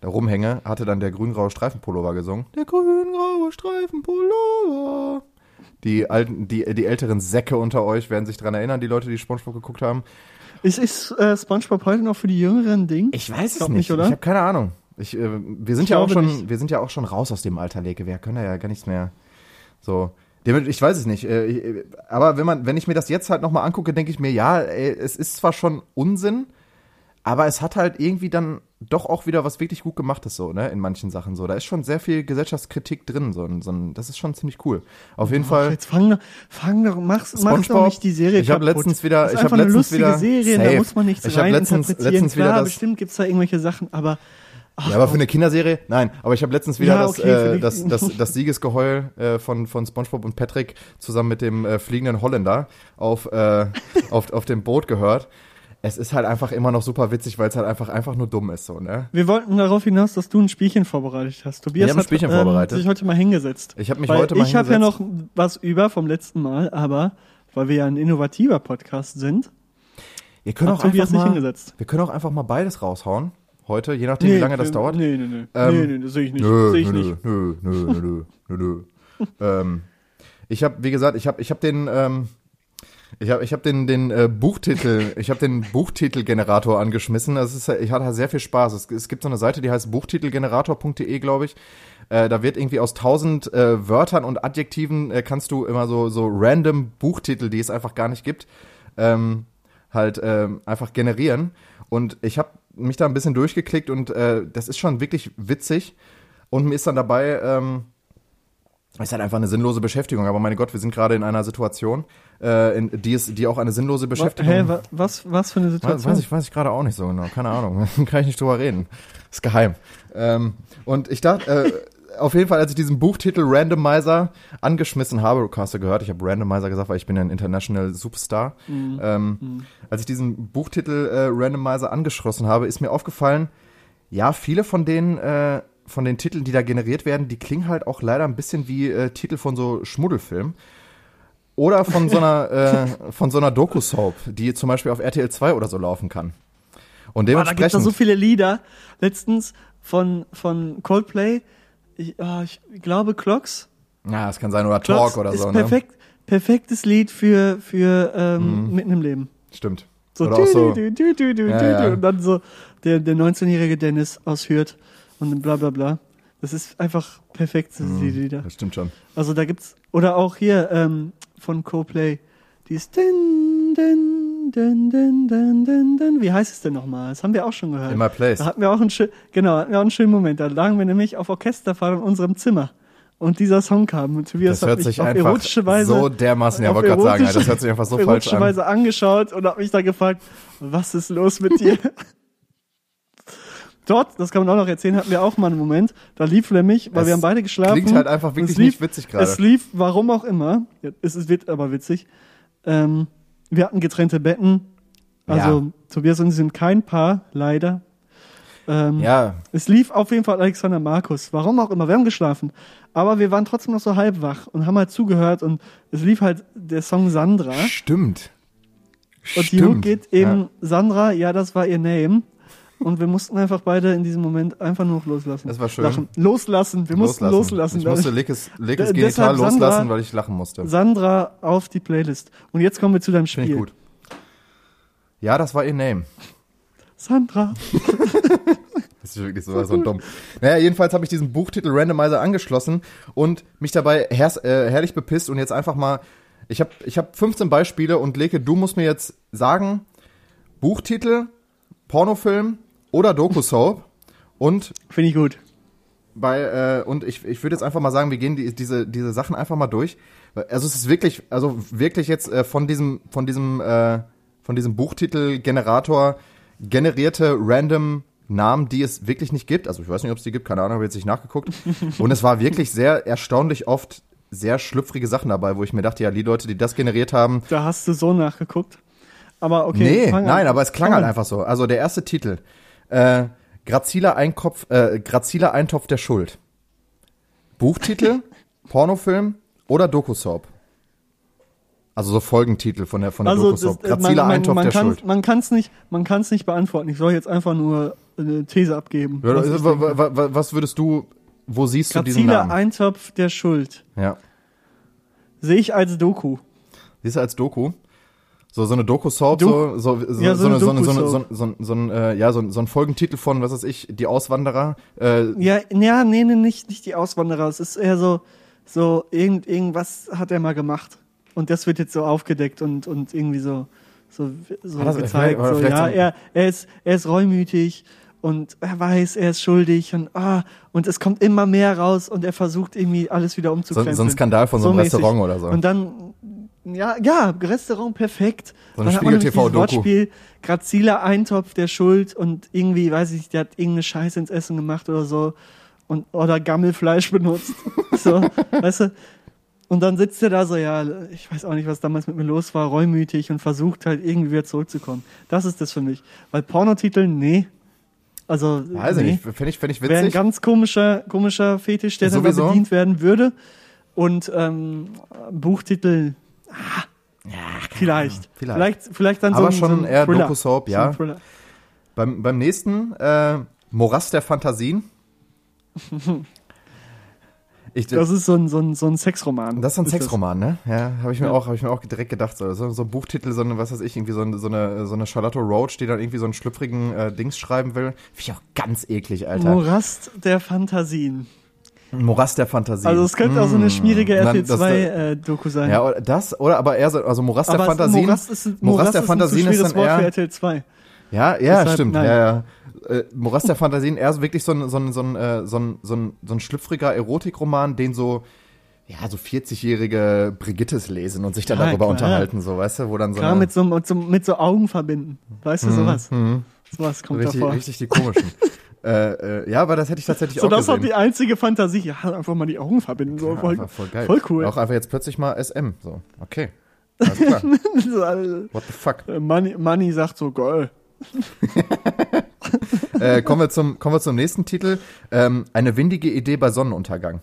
da rumhänge, hatte dann der grün-graue Streifenpullover gesungen. Der grün-graue Streifenpullover. Die alten, die, die älteren Säcke unter euch werden sich dran erinnern, die Leute, die SpongeBob geguckt haben. Ist, ist äh, SpongeBob heute noch für die Jüngeren Ding? Ich weiß es nicht, nicht, oder? Ich habe keine Ahnung. Ich, äh, wir sind Ich ja auch schon, nicht. wir sind ja auch schon raus aus dem Alter, Leke. Wir können ja gar nichts mehr. So, ich weiß es nicht. äh, Aber wenn man, wenn ich mir das jetzt halt nochmal angucke, denke ich mir, ja, es ist zwar schon Unsinn, aber es hat halt irgendwie dann doch auch wieder was wirklich gut gemachtes so, ne, in manchen Sachen so. Da ist schon sehr viel Gesellschaftskritik drin, so, so das ist schon ziemlich cool. Auf jeden Ach, Fall. Jetzt fang doch, fang doch, mach's, mach doch nicht die Serie ich hab kaputt. letztens wieder- das ist ich hab einfach eine letztens lustige wieder- Serie, da muss man nichts Ich rein letztens- letztens wieder Klar, das- bestimmt gibt's da irgendwelche Sachen, aber ach, Ja, aber für eine Kinderserie? Nein, aber ich habe letztens wieder Ja, das, okay, äh, das, das, das Siegesgeheul äh, von, von SpongeBob und Patrick zusammen mit dem äh, fliegenden Holländer auf, äh, auf, auf dem Boot gehört. Es ist halt einfach immer noch super witzig, weil es halt einfach, einfach nur dumm ist, so, ne? wir wollten darauf hinaus, dass du ein Spielchen vorbereitet hast. Tobias Ich hat Spielchen ähm, sich heute mal hingesetzt. Ich habe mich heute mal ich habe ja hingesetzt. noch was über vom letzten Mal, aber weil wir ja ein innovativer Podcast sind, könnt hat auch Tobias einfach nicht mal, hingesetzt. wir können auch einfach mal beides raushauen. Heute, je nachdem, wie lange das dauert. Nee, nee, nee. Ähm, nee, nee, das sehe ich nicht. Nö, sehe ich nö, nicht. nö, nö, nö, nö, nö, ähm, ich habe, wie gesagt, ich habe, ich habe den, ähm, ich habe, ich habe den, den äh, Buchtitel, ich habe den Buchtitelgenerator angeschmissen. Das ist, ich hatte sehr viel Spaß. Es, es gibt so eine Seite, die heißt buchtitelgenerator.de, glaube ich. Äh, da wird irgendwie aus tausend äh, Wörtern und Adjektiven äh, kannst du immer so so random Buchtitel, die es einfach gar nicht gibt, ähm, halt ähm, einfach generieren. Und ich habe mich da ein bisschen durchgeklickt und äh, das ist schon wirklich witzig. Und mir ist dann dabei, ähm, ist halt einfach eine sinnlose Beschäftigung. Aber meine Gott, wir sind gerade in einer Situation, äh, in, die, ist, die auch eine sinnlose Beschäftigung. Hä, wa- was, was für eine Situation? weiß ich, weiß ich gerade auch nicht so genau. Keine Ahnung. Kann ich nicht drüber reden. Ist geheim. Ähm, und ich dachte, äh, auf jeden Fall, als ich diesen Buchtitel Randomizer angeschmissen habe, du hast ja gehört, ich habe Randomizer gesagt, weil ich bin ja ein International Superstar. Ähm, Als ich diesen Buchtitel äh, Randomizer angeschlossen habe, ist mir aufgefallen, ja, viele von den, äh, von den Titeln, die da generiert werden, die klingen halt auch leider ein bisschen wie äh, Titel von so Schmuddelfilmen. Oder von so einer, äh, von so einer Doku-Soap, die zum Beispiel auf RTL 2 oder so laufen kann. Und Boah, da dementsprechend. da so viele Lieder. Letztens von, von Coldplay. Ich, ah, ich glaube Clocks. ja, es kann sein, oder Clocks Talk oder ist so, ne? perfekt, perfektes Lied für, für ähm, mitten im Leben. Stimmt. So, oder so. dü, dü, dü, dü, Ja, ja. und dann so der, der 19-jährige Dennis aus Hürth und bla bla bla. Das ist einfach perfekt, diese Mhm. Lieder. Das stimmt schon. Also da gibt's, oder auch hier ähm, von Coldplay, die ist din, din, din, din, din, din, din. Wie heißt es denn nochmal? Das haben wir auch schon gehört. In my place. Da hatten wir auch einen schönen, genau, hatten wir auch einen schönen Moment. Da lagen wir nämlich auf Orchesterfahrt in unserem Zimmer. Und dieser Song kam. Und Tobias Das hat hört mich sich auf einfach erotische Weise, so dermaßen, ja, wollte gerade sagen, das hört sich einfach so falsch an. Weise angeschaut und habe mich da gefragt, was ist los mit dir? Dort, das kann man auch noch erzählen, hatten wir auch mal einen Moment. Da lief nämlich, weil Es wir haben beide geschlafen. klingt halt einfach wirklich es lief, nicht witzig gerade. Es lief, warum auch immer, es wird aber witzig. Ähm, wir hatten getrennte Betten. Also Ja. Tobias und ich sind kein Paar, leider. Ähm, Ja, Es lief auf jeden Fall Alexander Markus. Warum auch immer. Wir haben geschlafen. Aber wir waren trotzdem noch so halb wach und haben halt zugehört und es lief halt der Song Sandra. stimmt. Und die Hook geht eben Sandra, ja, das war ihr Name. Und wir mussten einfach beide in diesem Moment einfach nur noch loslassen. Das war schön. Lachen. Loslassen. Wir mussten loslassen. Ich musste Lekes, Lekes Genital Sandra- loslassen, weil ich lachen musste. Sandra auf die Playlist. Und jetzt kommen wir zu deinem Spiel. Finde ich gut. Ja, das war ihr Name. Sandra. Das ist wirklich so, so dumm. Naja, jedenfalls habe ich diesen Buchtitel Randomizer angeschlossen und mich dabei hers, äh, herrlich bepisst und jetzt einfach mal, ich habe ich hab 15 Beispiele und Leke, du musst mir jetzt sagen, Buchtitel, Pornofilm oder Doku-Soap und Finde ich gut. bei äh, und ich, ich würde jetzt einfach mal sagen, wir gehen die, diese diese Sachen einfach mal durch. Also es ist wirklich also wirklich jetzt äh, von diesem von diesem äh, von diesem Buchtitel Generator generierte random Namen, die es wirklich nicht gibt. Also ich weiß nicht, ob es die gibt, keine Ahnung, habe jetzt nicht nachgeguckt. Und es war wirklich sehr erstaunlich oft sehr schlüpfrige Sachen dabei, wo ich mir dachte, ja, die Leute, die das generiert haben, Da hast du so nachgeguckt. Aber okay. nee, nein, aber es klang halt einfach so. Also der erste Titel, äh, Graziler Einkopf, äh, Graziler Eintopf der Schuld. Buchtitel, Pornofilm oder Doku-Soap? Also so Folgentitel von der von der Also das, Doku-Soap. äh, man, Graziler man, Eintopf man, der kann, Schuld. man kann's nicht, man kann's nicht beantworten. Ich soll jetzt einfach nur eine These abgeben. Ja, was wa- was würdest du, wo siehst du diesen Graziler Namen? Eintopf der Schuld. Ja. Sehe ich als Doku. Siehst du als Doku? So, so eine Doku-Soap, so, so, so, Ja, so so, eine, so, eine, so, eine, so, so, ein- so, ein, äh, ja, so, so ein Folgentitel von, was weiß ich, die Auswanderer. Äh, Ja, ja, nee, nee, nicht, nicht die Auswanderer. Es ist eher so, so irgend, irgendwas hat er mal gemacht. Und das wird jetzt so aufgedeckt und, und irgendwie so, so, so das- gezeigt. So, ja, er, er ist, er ist reumütig und er weiß, er ist schuldig und, ah, und es kommt immer mehr raus und er versucht irgendwie alles wieder so, umzukrempeln. so ein Skandal von so einem mäßig. Restaurant oder so. Und dann, ja, ja, Restaurant perfekt. So nämlich Spiegel-TV-Doku. Graziler Eintopf der Schuld und irgendwie, weiß ich nicht, der hat irgendeine Scheiße ins Essen gemacht oder so und oder Gammelfleisch benutzt. so, weißt du? Und dann sitzt er da so, ja, ich weiß auch nicht, was damals mit mir los war, reumütig und versucht halt irgendwie wieder zurückzukommen. Das ist das für mich. Weil Pornotitel, nee. Also, Weiß ich nee. nicht, fände ich, fänd ich Wäre ein witzig. ganz komischer, komischer Fetisch, der dann bedient werden würde. Und ähm, Buchtitel, ah, vielleicht. vielleicht. vielleicht. Vielleicht dann Aber so ein, schon so ein eher Thriller. Doku-Soap, So ja. Thriller. Beim, beim nächsten, äh, Morast der Fantasien. Ich, Das ist so ein, so ein, so ein Sexroman. Das ist ein Sexroman, ne? Ja, habe ich mir Ja. auch, habe ich mir auch direkt gedacht. So, so, so ein Buchtitel, so eine, was weiß ich, irgendwie so eine, so eine, so eine Charlotte Roach, die dann irgendwie so einen schlüpfrigen äh, Dings schreiben will. Finde ich auch ganz eklig, Alter. Morast der Fantasien. Morast der Fantasie. Also es könnte auch so eine schmierige Dann, das- RTL2-Doku sein. ja, oder das, oder aber eher so, also Morast der Aber es- Fantasien. Morast ist, Morast Morast der ist Fantasien ein ist dann Wort für eher, RTL 2. ja, ja, Deshalb stimmt, nein. ja, ja. Äh, Morast der Fantasien eher so wirklich so ein, so ein, so ein, äh, so ein, so ein, so ein schlüpfriger Erotikroman, den so, ja, so 40-jährige Brigittes lesen und sich dann Ja, darüber klar. unterhalten, so, weißt du, wo dann so Klar, mit so, mit, so, mit so Augen verbinden. Weißt du, sowas. Sowas kommt Mhm, richtig, davor. richtig die komischen. äh, äh, ja, aber das hätte ich tatsächlich So, auch das war gesehen. die einzige Fantasie. Ja, einfach mal die Augen verbinden. So, voll, voll geil. voll cool. Auch einfach jetzt plötzlich mal SM, so, okay. Alles klar. So, äh, What the fuck? Money, Money sagt so, geil. äh, kommen, wir zum, kommen wir zum nächsten Titel. Ähm, eine windige Idee bei Sonnenuntergang.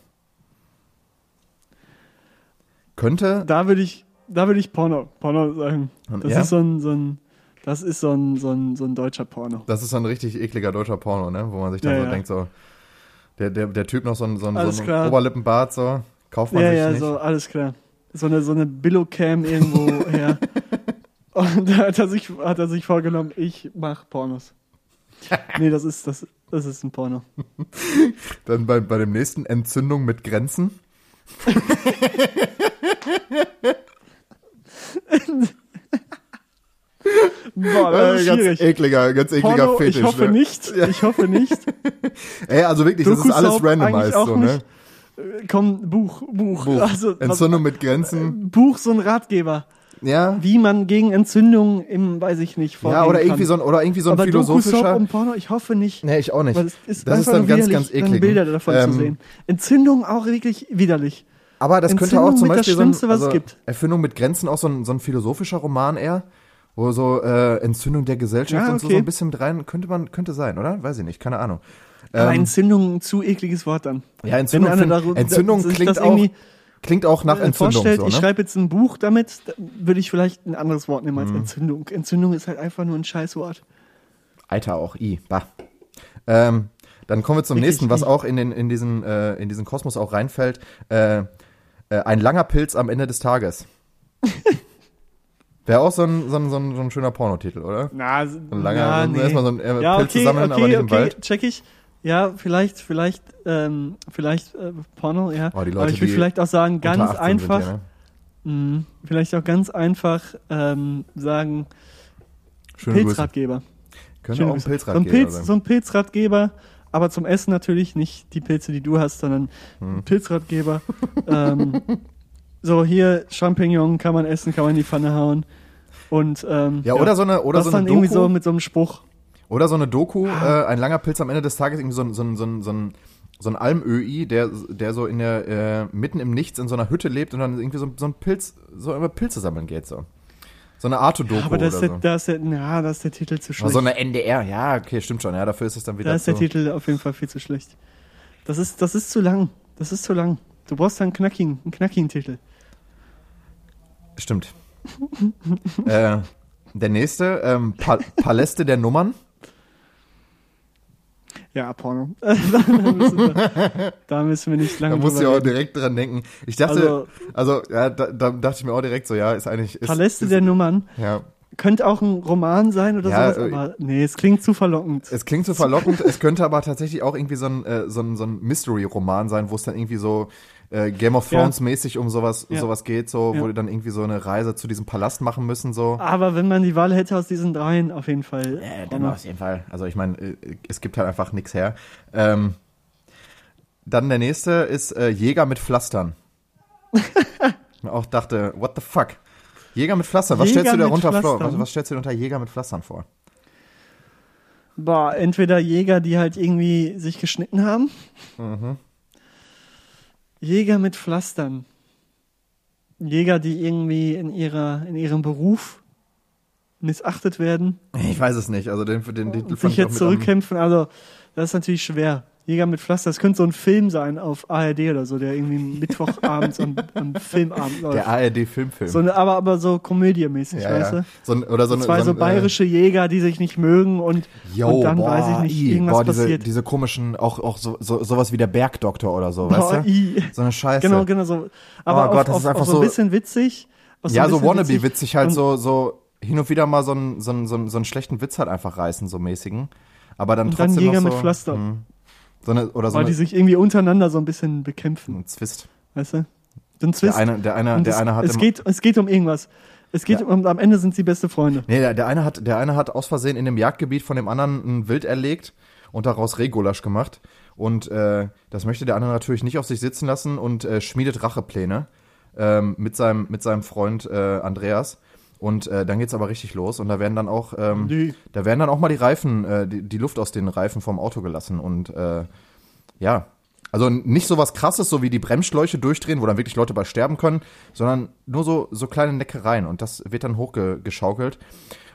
Könnte, Da würde ich, da würde ich Porno, Porno sagen. Das Ja? ist so ein, so ein, das ist so ein, so ein, so ein deutscher Porno. das ist so ein richtig ekliger deutscher Porno, ne? Wo man sich dann Ja, so ja. denkt, so, der, der, der Typ noch so ein, so ein, so ein. Oberlippenbart, so, kauft man Ja, sich ja, nicht. so, alles klar. So eine, so eine Billo-Cam irgendwo her. Und da hat er sich, hat er sich vorgenommen, ich mach Pornos. Nee, das ist, das, das ist ein Porno. Dann bei, bei dem nächsten Entzündung mit Grenzen. Boah, das ist Äh, ganz schwierig. ekliger, ganz ekliger Porno, Fetisch. ich hoffe ne? nicht. Ich hoffe nicht. Ey, also wirklich, das ist alles randomized, so, ne? Äh, Komm, Buch, Buch. Buch. Also, was, Entzündung mit Grenzen. Buch, so ein Ratgeber. Ja. Wie man gegen Entzündungen im, weiß ich nicht, vorgehen Ja, oder kann. irgendwie so ein, oder irgendwie so ein Aber philosophischer. und Porno, ich hoffe nicht. Nee, ich auch nicht. Weil es ist das ist dann ganz, ganz eklig. Bilder davon Ähm, zu sehen. Entzündung auch wirklich widerlich. Aber das könnte Entzündung auch zum Beispiel so ein, Schlimmste, was es also gibt. Erfindung mit Grenzen auch so ein, so ein philosophischer Roman eher, Wo so äh, Entzündung der Gesellschaft Ja, und so, okay. so ein bisschen mit rein, könnte man, könnte sein, oder? Weiß ich nicht, keine Ahnung. Aber Ähm, Entzündung, ein zu ekliges Wort dann. ja, Entzündung, find, Entzündung sich klingt auch, irgendwie, klingt auch nach äh, Entzündung vorstellt, so, ich ne? schreibe jetzt ein Buch damit, da würde ich vielleicht ein anderes Wort nehmen als Entzündung. Entzündung ist halt einfach nur ein Scheißwort. Alter auch, i, bah. Ähm, dann kommen wir zum Wirklich nächsten, was auch in, den, in, diesen, äh, in diesen Kosmos auch reinfällt. Äh, äh, ein langer Pilz am Ende des Tages. Wäre auch so ein, so, ein, so, ein, so ein schöner Pornotitel, oder? Na, So ein langer, ja, nee. erstmal so ein äh, ja, Pilz okay, sammeln, okay, aber nicht im okay, Wald. check ich. Ja, vielleicht, vielleicht, ähm, vielleicht äh, Porno, ja. Oh, die Leute, Aber ich würde vielleicht auch sagen, ganz 18 sind einfach, hier, ne? mh, vielleicht auch ganz einfach ähm, sagen, Schöne. Pilzratgeber. Könnte auch ein Grüße. so, ein Pilzratgeber Pilz, sein. so ein Pilzratgeber, aber zum Essen natürlich nicht die Pilze, die du hast, sondern Hm. Pilzratgeber. ähm, so, hier Champignon kann man essen, kann man in die Pfanne hauen. Und ähm, ja, oder so eine, oder so dann eine irgendwie Doku, so mit so einem Spruch. Oder so eine Doku, Ah. äh, ein langer Pilz am Ende des Tages, irgendwie so ein, so ein, so ein, so ein, so ein Almöi, der, der so in der, äh, mitten im Nichts in so einer Hütte lebt und dann irgendwie so, so ein Pilz, so über Pilze sammeln geht, so. So eine Art-Doku aber das oder ist, der, so. da ist der, na, da ist der Titel zu schlecht. so eine NDR, ja, okay, stimmt schon, ja, dafür ist es dann wieder da ist der Titel auf jeden Fall viel zu schlecht. Das ist, das ist zu lang. Das ist zu lang. Du brauchst da einen knackigen, einen knackigen Titel. Stimmt. äh, der nächste, ähm, pa Paläste der Nummern. Ja, Porno. da, müssen wir, da müssen wir nicht lange Da muss ich drüber auch direkt dran denken. Ich dachte, Also, also, ja, da, da dachte ich mir auch direkt so, ja, ist eigentlich. Ist, Paläste ist, der Nummern. Ja, Könnte auch ein Roman sein oder Ja, sowas, äh, aber nee, es klingt zu verlockend. es klingt so verlockend, es könnte aber tatsächlich auch irgendwie so ein, äh, so ein, so ein Mystery-Roman sein, wo es dann irgendwie so äh, Game of Ja. Thrones mäßig um sowas, Ja. sowas geht, so, wo Ja. die dann irgendwie so eine Reise zu diesem Palast machen müssen, so. Aber wenn man die Wahl hätte aus diesen dreien, auf jeden Fall. Äh, dann auf jeden Fall. Also ich meine, äh, es gibt halt einfach nichts her. Ähm, dann der nächste ist äh, Jäger mit Pflastern. Auch dachte, what the fuck? Jäger mit Pflastern. Was Jäger stellst du dir mit runter vor? Was, was stellst du dir unter Jäger mit Pflastern vor? Boah, entweder Jäger, die halt irgendwie sich geschnitten haben. Mhm. Jäger mit Pflastern. Jäger, die irgendwie in, ihrer, in ihrem Beruf missachtet werden Ich weiß es nicht. Also den, den Titel fand sich ich jetzt zurückkämpfen. Also, das ist natürlich schwer. Jäger mit Pflaster, das könnte so ein Film sein auf ARD oder so, der irgendwie Mittwochabends am, am Filmabend läuft. Der ARD-Filmfilm. So eine, aber, aber so komödiemäßig, ja, weißt ja. du? So ein, oder so, eine, Zwei so, ein, äh, bayerische Jäger, die sich nicht mögen und, Yo, und dann boah, weiß ich nicht, irgendwas boah, diese, passiert. diese komischen, auch, auch so, so, sowas wie der Bergdoktor oder so, Boah, weißt du? i. So eine Scheiße. Genau, genau so. Aber Oh Gott, auf, das auf, ist einfach so so- ein bisschen witzig. Auf ja, so wannabe-witzig halt, Und- so, so hin und wieder mal so einen, so, einen, so, einen, so einen schlechten Witz halt einfach reißen, so mäßigen. Aber dann Und dann trotzdem Jäger noch mit so, Pflaster. hm. So eine, oder so weil eine, die sich irgendwie untereinander so ein bisschen bekämpfen, ein Zwist. weißt du? So ein Der Zwist. eine, der eine, der es, eine hat es, geht, es geht um irgendwas. Es geht Ja. um, am Ende sind sie beste Freunde. Nee, der, der eine hat, der eine hat aus Versehen in dem Jagdgebiet von dem anderen ein Wild erlegt und daraus Regulasch gemacht. Und äh, das möchte der andere natürlich nicht auf sich sitzen lassen und äh, schmiedet Rachepläne ähm, mit seinem mit seinem Freund äh, Andreas. Und äh, dann geht's aber richtig los und da werden dann auch ähm, Die- da werden dann auch mal die Reifen, äh, die, die Luft aus den Reifen vom Auto gelassen und äh, ja. Also nicht so was krasses, so wie die Bremsschläuche durchdrehen, wo dann wirklich Leute bei sterben können, sondern nur so, so kleine Neckereien und das wird dann hochgeschaukelt.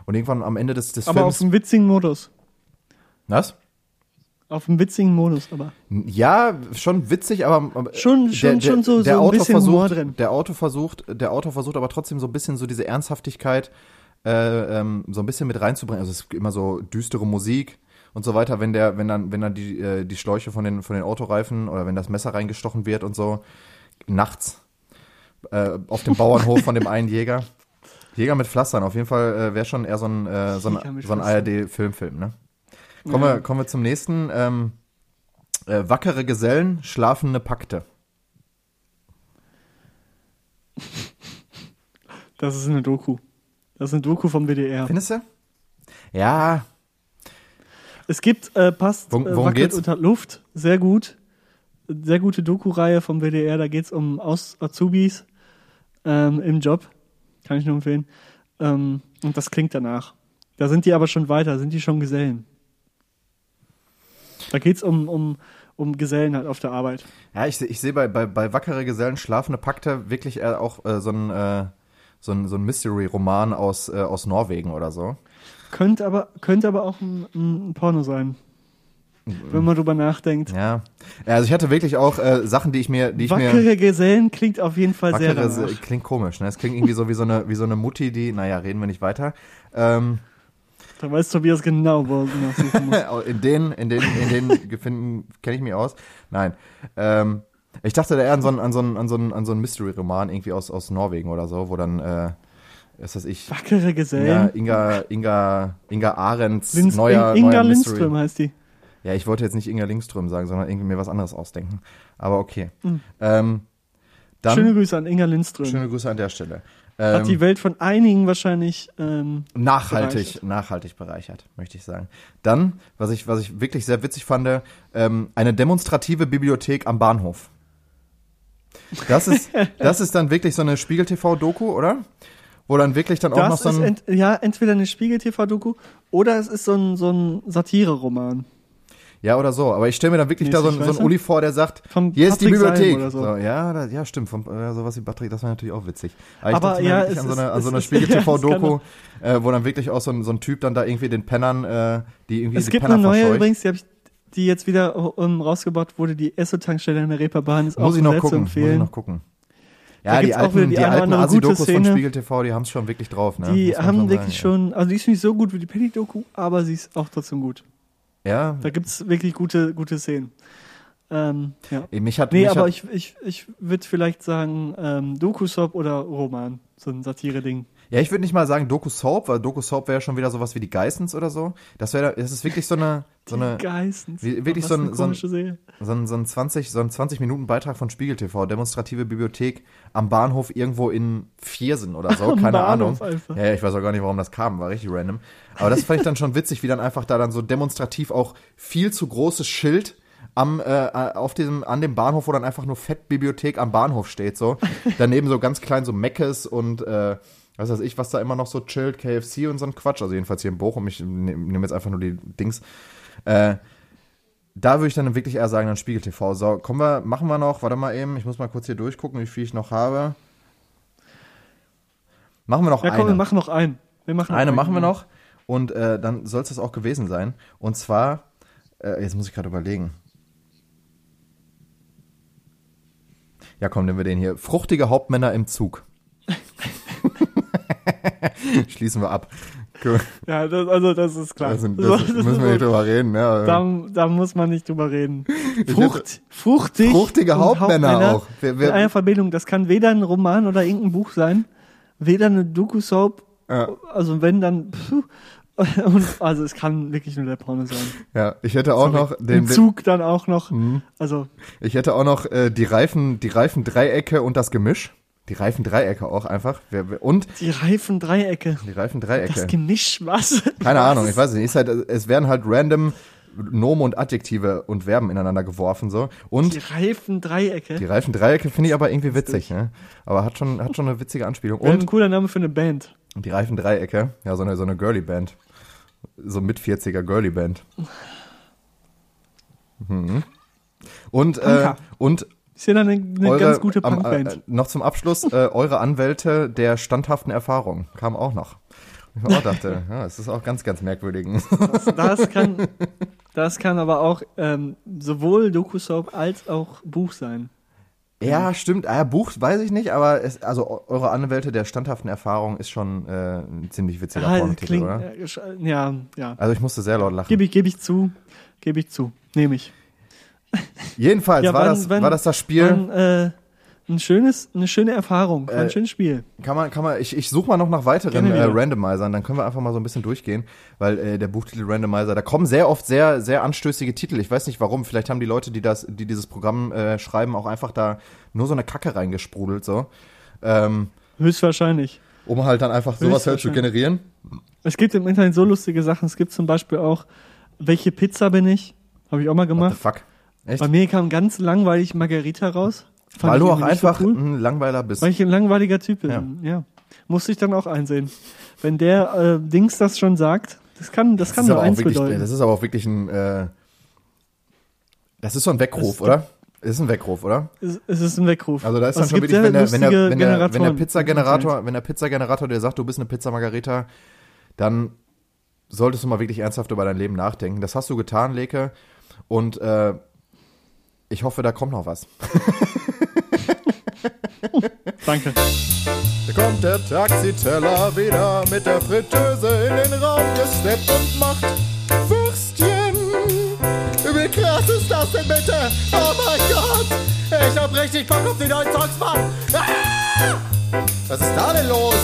Und irgendwann am Ende des, des Aber auf Films. einem witzigen Modus. Was? Auf einem witzigen Modus, aber. Ja, schon witzig, aber Schon- schon- schon so- der so ein Autor bisschen versucht, Humor drin. Der Autor versucht, der Autor versucht aber trotzdem so ein bisschen so diese Ernsthaftigkeit äh, ähm, so ein bisschen mit reinzubringen. Also es ist immer so düstere Musik und so weiter, wenn der, wenn dann, wenn dann die äh, die Schläuche von den von den Autoreifen oder wenn das Messer reingestochen wird und so nachts äh, auf dem Bauernhof von dem einen Jäger. Jäger mit Pflastern, auf jeden Fall äh, wäre schon eher so ein, äh, so ein, so ein. ARD-Filmfilm, ne? Kommen, wir, kommen wir zum nächsten. Ähm, äh, wackere Gesellen, schlafende Pakte. Das ist eine Doku. Das ist eine Doku vom WDR. Findest du? Ja, Es gibt, äh, passt, Worum- äh, worum Wackelt geht's? unter Luft, sehr gut. Sehr gute Doku-Reihe vom WDR, da geht's um Aus Azubis ähm, im Job. Kann ich nur empfehlen. Ähm, und das klingt danach. Da sind die aber schon weiter, sind die schon Gesellen. Da geht's um, um, um Gesellen halt auf der Arbeit. ja ich, ich sehe bei, bei, bei wackere Gesellen, schlafende Pakte wirklich eher auch äh, so ein, äh, so ein, so ein Mystery-Roman aus, äh, aus Norwegen oder so. Könnte aber, könnte aber auch ein, ein Porno sein. Wenn man drüber nachdenkt. Ja. also ich hatte wirklich auch äh, Sachen, die ich mir, die ich mir. Wackere Gesellen klingt auf jeden Fall sehr Wackere, danach. Klingt komisch, ne? Es klingt irgendwie so wie so eine, wie so eine Mutti, die, naja, reden wir nicht weiter. Ähm, Da weiß Tobias genau, wo er nachsuchen muss. in den, in den, in den Gefinden kenne ich mich aus. Nein. Ähm, ich dachte da eher an so einen, an so einen, an so einen, an so einen Mystery-Roman irgendwie aus, aus Norwegen oder so, wo dann, äh, ist das ich, Wackere ja, Gesellen. Inga, Inga, Inga Arendts Linz, neuer, In- Inga neuer Lindström Mystery. heißt die. Ja, ich wollte jetzt nicht Inga Lindström sagen, sondern irgendwie mir was anderes ausdenken. Aber okay. Mhm. Ähm, dann, Schöne Grüße an Inga Lindström. schöne Grüße an der Stelle. Hat Ähm, die Welt von einigen wahrscheinlich ähm, nachhaltig, bereichert. nachhaltig bereichert, möchte ich sagen. Dann, was ich, was ich wirklich sehr witzig fand, ähm, eine demonstrative Bibliothek am Bahnhof. Das ist, das ist dann wirklich so eine Spiegel-TV-Doku, oder? Wo dann wirklich dann auch noch Das so ist ein, ent, ja entweder eine Spiegel-TV-Doku oder es ist so ein, so ein Satire-Roman. Ja oder so, aber ich stelle mir dann wirklich da so, Mäßig, ein- so weißt ein du? Uli vor, der sagt, Vom hier ist die Bibliothek. so. So, ja, da, ja, stimmt, vom, äh, sowas wie Patrick, das wäre natürlich auch witzig. Aber ich Aber mir ja, wirklich es an so eine, an so eine Spiegel-TV-Doku, äh, wo dann wirklich auch so ein, so ein Typ dann da irgendwie den Pennern, äh, die irgendwie Es die gibt Penner eine neue verscheucht. übrigens, die, hab ich, die jetzt wieder rausgebaut wurde, die Esso-Tankstelle in der Reeperbahn ist Muss auch ich noch gucken, muss ich empfehlen. noch gucken. Ja, die alten, die, die alten Asi-Dokus von. Spiegel TV, die haben es schon wirklich drauf, ne? Die haben schon wirklich sagen, schon, also die ist nicht so gut wie die Penny-Doku, aber sie ist auch trotzdem gut. Ja, Da gibt's wirklich gute, gute Szenen. Ähm, ja. mich hat, Nee, mich aber hat, ich, ich, ich würde vielleicht sagen ähm, Doku-Sop oder Roman, so ein Satire-Ding. Ja, ich würde nicht mal sagen Doku-Soap, weil Doku-Soap wäre schon wieder sowas wie die Geissens oder so. Das wäre, das ist wirklich so eine, so eine, Geistens. wie- wirklich so ein- so ein- so ein, so ein 20, so ein 20 Minuten Beitrag von Spiegel TV, demonstrative Bibliothek am Bahnhof irgendwo in Viersen oder so, keine Bahnhof Ahnung. einfach. Ja, ja, ich weiß auch gar nicht, warum das kam, war richtig random. Aber das fand ich dann schon witzig, wie dann einfach da dann so demonstrativ auch viel zu großes Schild am äh, auf diesem an dem Bahnhof, wo dann einfach nur Fettbibliothek am Bahnhof steht so. Daneben so ganz klein so Meckes und äh, was weiß ich, was da immer noch so chillt, KFC und so ein Quatsch. Also jedenfalls hier in Bochum, ich nehme nehm jetzt einfach nur die Dings. Äh, da würde ich dann wirklich eher sagen, dann Spiegel TV. So, kommen wir, machen wir noch, warte mal eben, ich muss mal kurz hier durchgucken, wie viel ich noch habe. Machen wir noch Ja, komm, wir eine. machen noch einen. Wir machen noch Eine einen. machen wir noch und äh, dann soll es das auch gewesen sein. Und zwar, äh, jetzt muss ich gerade überlegen. Ja, komm, nehmen wir den hier. Fruchtige Hauptmänner im Zug. Schließen wir ab. Cool. Ja, das, also das ist klar. Das, das, das müssen wir nicht drüber reden. Ja. da, da muss man nicht drüber reden. Frucht, fruchtig. Fruchtige und Hauptmänner auch. Wer- wer- in einer Verbindung. Das kann weder ein Roman oder irgendein Buch sein, weder eine Doku-Soap. Ja. Also wenn dann. Puh, und, also es kann wirklich nur der Porno sein. ja, ich hätte auch noch den, Im Zug dann auch noch. Mhm. Also Ich hätte auch noch äh, die Reifen, die Reifen Dreiecke und das Gemisch. Die Reifen Dreiecke auch einfach. Und die reifen Dreiecke. die Reifen Das. Gemisch, was? Keine was? Ahnung, ich weiß es nicht. Halt, es werden halt random Nomen und Adjektive und Verben ineinander geworfen so. Und Die reifen Dreiecke. die Reifen Dreiecke finde ich aber irgendwie witzig, ne? Aber hat schon, hat schon eine witzige Anspielung. Wäre ein Und cooler Name für eine Band. die Reifen Dreiecke, ja, so eine, so eine Girly-Band. So mit 40er Girly-Band. Mhm. Und, äh, und Ist ja dann eine, eine eure, ganz gute am, Punkband. äh, noch zum Abschluss, äh, eure Anwälte der standhaften Erfahrung kam auch noch. Ich mir auch dachte, ja, es ist auch ganz, ganz merkwürdig. Das, das kann, das kann aber auch ähm, sowohl Doku-Soap als auch Buch sein. Ja, stimmt. Ah, Buch weiß ich nicht, aber es, also eu- eure Anwälte der standhaften Erfahrung ist schon äh, ein ziemlich witziger Ah, Pornotitel, oder? äh, ja, ja. Also ich musste sehr laut lachen. Gebe ich, gebe ich zu. Gebe ich zu. Nehme ich. Jedenfalls Ja, war, wann- das, wann- war das das Spiel. Ein, äh, ein schönes, eine schöne Erfahrung. Äh, ein schönes Spiel. Kann man, kann man, ich, ich suche mal noch nach weiteren äh. Randomizern, dann können wir einfach mal so ein bisschen durchgehen, weil äh, der Buchtitel Randomizer, da kommen sehr oft sehr, sehr anstößige Titel. Ich weiß nicht warum, vielleicht haben die Leute, die das, die dieses Programm äh, schreiben, auch einfach da nur so eine Kacke reingesprudelt, so. Ähm, Höchstwahrscheinlich. um halt dann einfach sowas halt zu generieren. Es gibt im Internet so lustige Sachen. Es gibt zum Beispiel auch, welche Pizza bin ich? Habe ich auch mal What the gemacht. fuck? Echt? Bei mir kam ganz langweilig Margarita raus. Fand Weil du auch nicht so einfach cool. ein Langweiler bist. Weil ich ein langweiliger Typ bin. Ja. Musste ich dann auch einsehen. Wenn der äh, Dings das schon sagt, das kann, das kann ist nur eins wirklich, bedeuten. das ist aber auch wirklich ein, äh, das ist so ein Weckruf, Das- oder? Ist ein Weckruf, oder? Es, es ist ein Weckruf. Also da ist dann es schon wirklich, wenn der, wenn der, wenn der, wenn der. Pizzagenerator, wenn der Pizzagenerator dir sagt, du bist eine Pizza Margarita, dann solltest du mal wirklich ernsthaft über dein Leben nachdenken. Das hast du getan, Leke. Und äh, ich hoffe, da kommt noch was. Danke. Da kommt der Taxiteller wieder mit der Fritteuse in den Raum gesteppt und macht Würstchen. Wie krass ist das denn bitte? Oh mein Gott! Ich hab richtig Bock auf die neuen Songs, Mann! Ah! Was ist da denn los?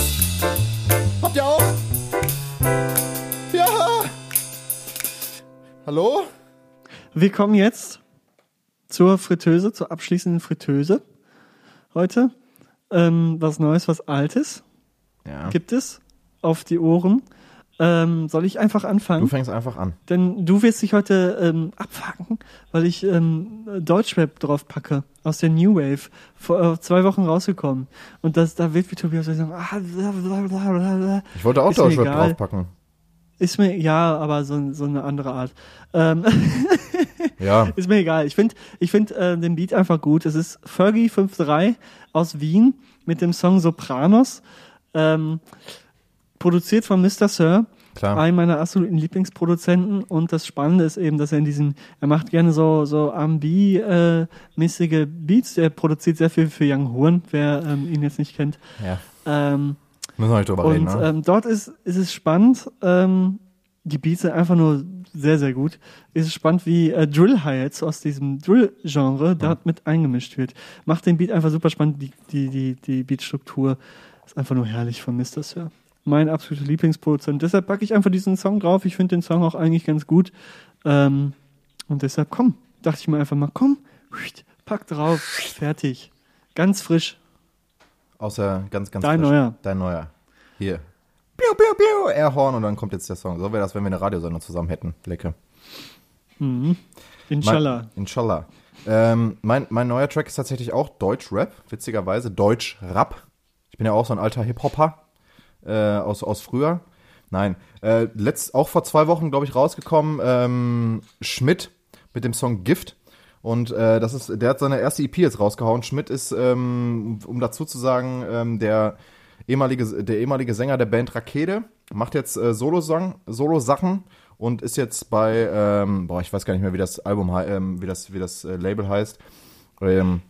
Habt ihr auch? Ja! Hallo? Wir kommen jetzt zur Fritteuse, zur abschließenden Fritteuse heute. Ähm, was Neues, was Altes Ja. gibt es auf die Ohren. Ähm, soll ich einfach Du anfangen? fängst einfach an. Denn du wirst dich heute ähm, abfacken, weil ich ähm, Deutschrap drauf packe aus der New Wave vor äh, zwei Wochen rausgekommen. Und das, da wird wie Tobias sagen, ah, blablabla. Ich wollte auch Deutschrap draufpacken. ist mir ja, aber so, so eine andere Art. Ähm, Ja. ist mir egal. Ich finde ich find, äh, den Beat einfach gut. Es ist Fergie 5.3 aus Wien mit dem Song Sopranos. Ähm, produziert von Mr. Sir, Klar. einem meiner absoluten Lieblingsproduzenten. Und das Spannende ist eben, dass er in diesen, er macht gerne so, so R&B-mäßige Beats. Er produziert sehr viel für Young Horn, wer ähm, ihn jetzt nicht kennt. Ja. Ähm, Müssen wir nicht drüber reden, und ne? ähm, dort ist, ist es spannend, ähm, die Beats sind einfach nur sehr, sehr gut. Es ist spannend, wie äh, Drill Hi-Hats aus diesem Drill-Genre dort mit eingemischt wird. Macht den Beat einfach super spannend. Die, die, die, die Beatstruktur ist einfach nur herrlich von Mr. Sir. Mein absoluter Lieblingsproduzent. Deshalb packe ich einfach diesen Song drauf. Ich finde den Song auch eigentlich ganz gut. Ähm, und deshalb, komm, dachte ich mir einfach mal, komm, pack drauf, fertig. Ganz frisch. Außer ganz, ganz Dein frisch. neuer. Dein neuer. Hier. Piu, piu, piu, Airhorn und dann kommt jetzt der Song. So wäre das, wenn wir eine Radiosendung zusammen hätten. Lecke. Mhm. Inshallah. Mein, inshallah. Ähm, mein, mein neuer Track ist tatsächlich auch Deutsch-Rap, witzigerweise. Deutsch-Rap. Ich bin ja auch so ein alter Hip-Hopper äh, aus, aus früher. Nein, äh, letzt, auch vor zwei Wochen, glaube ich, rausgekommen, ähm, Schmidt mit dem Song Gift. Und äh, das ist, der hat seine erste EP jetzt rausgehauen. Schmidt ist, ähm, um dazu zu sagen, ähm, der ehemalige, der ehemalige Sänger der Band Rakete, macht jetzt äh, Solo-Sachen und ist jetzt bei, ähm, boah, ich weiß gar nicht mehr, wie das Album, ähm, wie das, wie das äh, Label heißt. Ähm,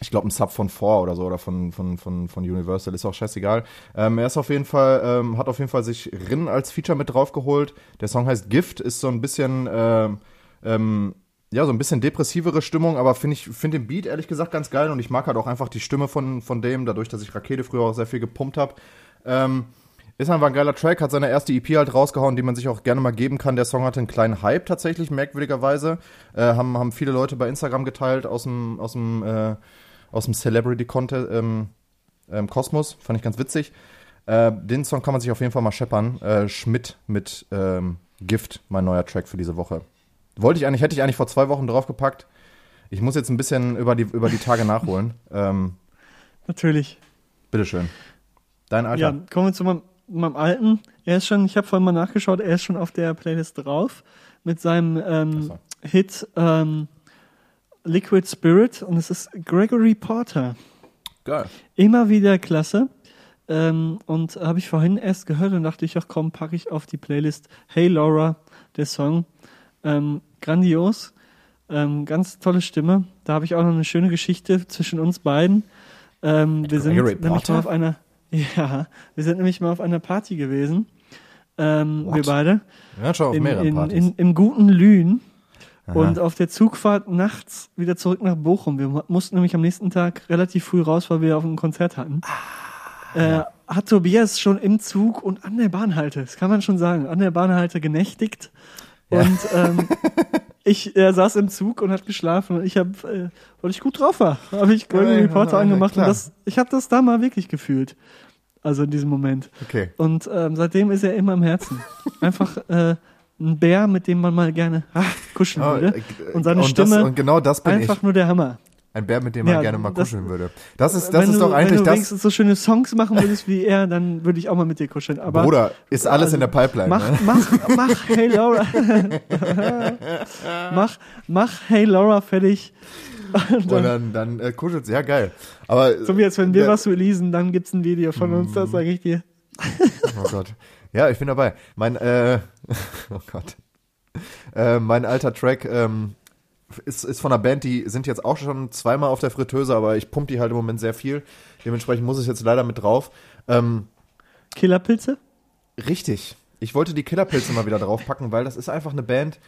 ich glaube, ein Sub von Four oder so oder von, von, von, von Universal, ist auch scheißegal. Ähm, er ist auf jeden Fall, ähm, hat auf jeden Fall sich Rin als Feature mit draufgeholt. Der Song heißt Gift, ist so ein bisschen, ähm, ähm, ja, so ein bisschen depressivere Stimmung, aber finde ich, finde den Beat ehrlich gesagt ganz geil und ich mag halt auch einfach die Stimme von, von dem, dadurch, dass ich Rakete früher auch sehr viel gepumpt habe. Ähm, ist einfach ein geiler Track, hat seine erste EP halt rausgehauen, die man sich auch gerne mal geben kann. Der Song hatte einen kleinen Hype tatsächlich, merkwürdigerweise. Äh, haben, haben viele Leute bei Instagram geteilt aus dem, aus dem, äh, aus dem Celebrity-Contest, ähm, ähm, Kosmos. Fand ich ganz witzig. Äh, den Song kann man sich auf jeden Fall mal scheppern. Äh, Schmidt mit ähm, Gift, mein neuer Track für diese Woche. Wollte ich eigentlich, hätte ich eigentlich vor zwei Wochen draufgepackt. Ich muss jetzt ein bisschen über die, über die Tage nachholen. Ähm, Natürlich. bitteschön. Dein Alter. Ja, kommen wir zu meinem, meinem alten. Er ist schon, ich habe vorhin mal nachgeschaut, er ist schon auf der Playlist drauf mit seinem ähm, so. Hit ähm, Liquid Spirit und es ist Gregory Porter. Geil. Immer wieder klasse. Ähm, und habe ich vorhin erst gehört und dachte ich, ach komm, packe ich auf die Playlist Hey Laura, der Song. Ähm, grandios. Ähm, ganz tolle Stimme. Da habe ich auch noch eine schöne Geschichte zwischen uns beiden. Ähm, wir sind nämlich mal auf einer, ja, wir sind nämlich mal auf einer Party gewesen. Ähm, wir beide. Ja, schon auf In, mehreren in, Partys. in, Im guten Lünen. Aha. Und auf der Zugfahrt nachts wieder zurück nach Bochum. Wir mu- mussten nämlich am nächsten Tag relativ früh raus, weil wir auf ein Konzert hatten. Ah, äh, hat Tobias schon im Zug und an der Bahnhalte, das kann man schon sagen, an der Bahnhalte genächtigt. Ja. Und ähm, ich er saß im Zug und hat geschlafen und ich habe, äh, weil ich gut drauf war, habe ich Golden Ja, Reporter ja, angemacht und das, ich habe das da mal wirklich gefühlt. Also in diesem Moment. Okay. Und ähm, seitdem ist er immer im Herzen. Einfach äh, ein Bär, mit dem man mal gerne ah, kuscheln Oh, würde. äh, Und seine das, Stimme und genau das bin einfach ich. nur der Hammer. Ein Bär, mit dem man Ja, gerne mal das- kuscheln würde. Das ist, das ist du, doch eigentlich wenn du das. so schöne Songs machen würdest wie er, dann würde ich auch mal mit dir kuscheln. Aber Bruder, ist alles also, in der Pipeline. mach, ne? mach, mach, hey Laura. mach, mach, hey Laura fertig. Und dann, dann äh, kuschelt sie. Ja, geil. Aber, So wie als wenn wir der- was releasen, dann gibt's ein Video von uns, das sage ich dir. Oh Gott. Ja, ich bin dabei. Mein, äh, oh Gott. Äh, mein alter Track ähm, ist, ist von einer Band, die sind jetzt auch schon zweimal auf der Fritteuse, aber ich pump die halt im Moment sehr viel. Dementsprechend muss es jetzt leider mit drauf. Ähm, Killerpilze? Richtig. Ich wollte die Killerpilze mal wieder draufpacken, weil das ist einfach eine Band,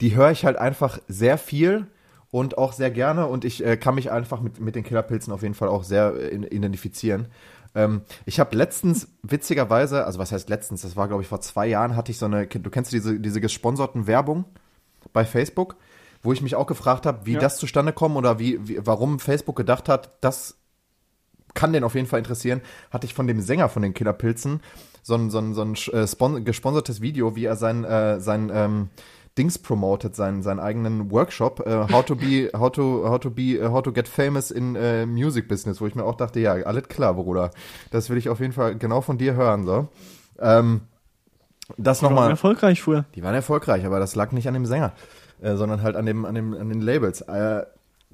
die höre ich halt einfach sehr viel und auch sehr gerne und ich äh, kann mich einfach mit, mit den Killerpilzen auf jeden Fall auch sehr äh, identifizieren. Ähm, ich habe letztens, witzigerweise, also was heißt letztens, das war glaube ich vor zwei Jahren, hatte ich so eine, du kennst diese, diese gesponserten Werbung bei Facebook, wo ich mich auch gefragt habe, wie Ja. das zustande kommt oder wie, wie, warum Facebook gedacht hat, das kann den auf jeden Fall interessieren, hatte ich von dem Sänger von den Killerpilzen so ein, so ein, so ein äh, spon gesponsertes Video, wie er sein, äh, sein ähm, Dings promotet, seinen, seinen eigenen Workshop, äh, how to be, how to, how to be, äh, how to get famous in äh, Music Business, wo ich mir auch dachte, ja, alles klar, Bruder. Das will ich auf jeden Fall genau von dir hören, so. Ähm, das nochmal. erfolgreich früher. Die waren erfolgreich, aber das lag nicht an dem Sänger, äh, sondern halt an, dem, an, dem, an den Labels. Äh,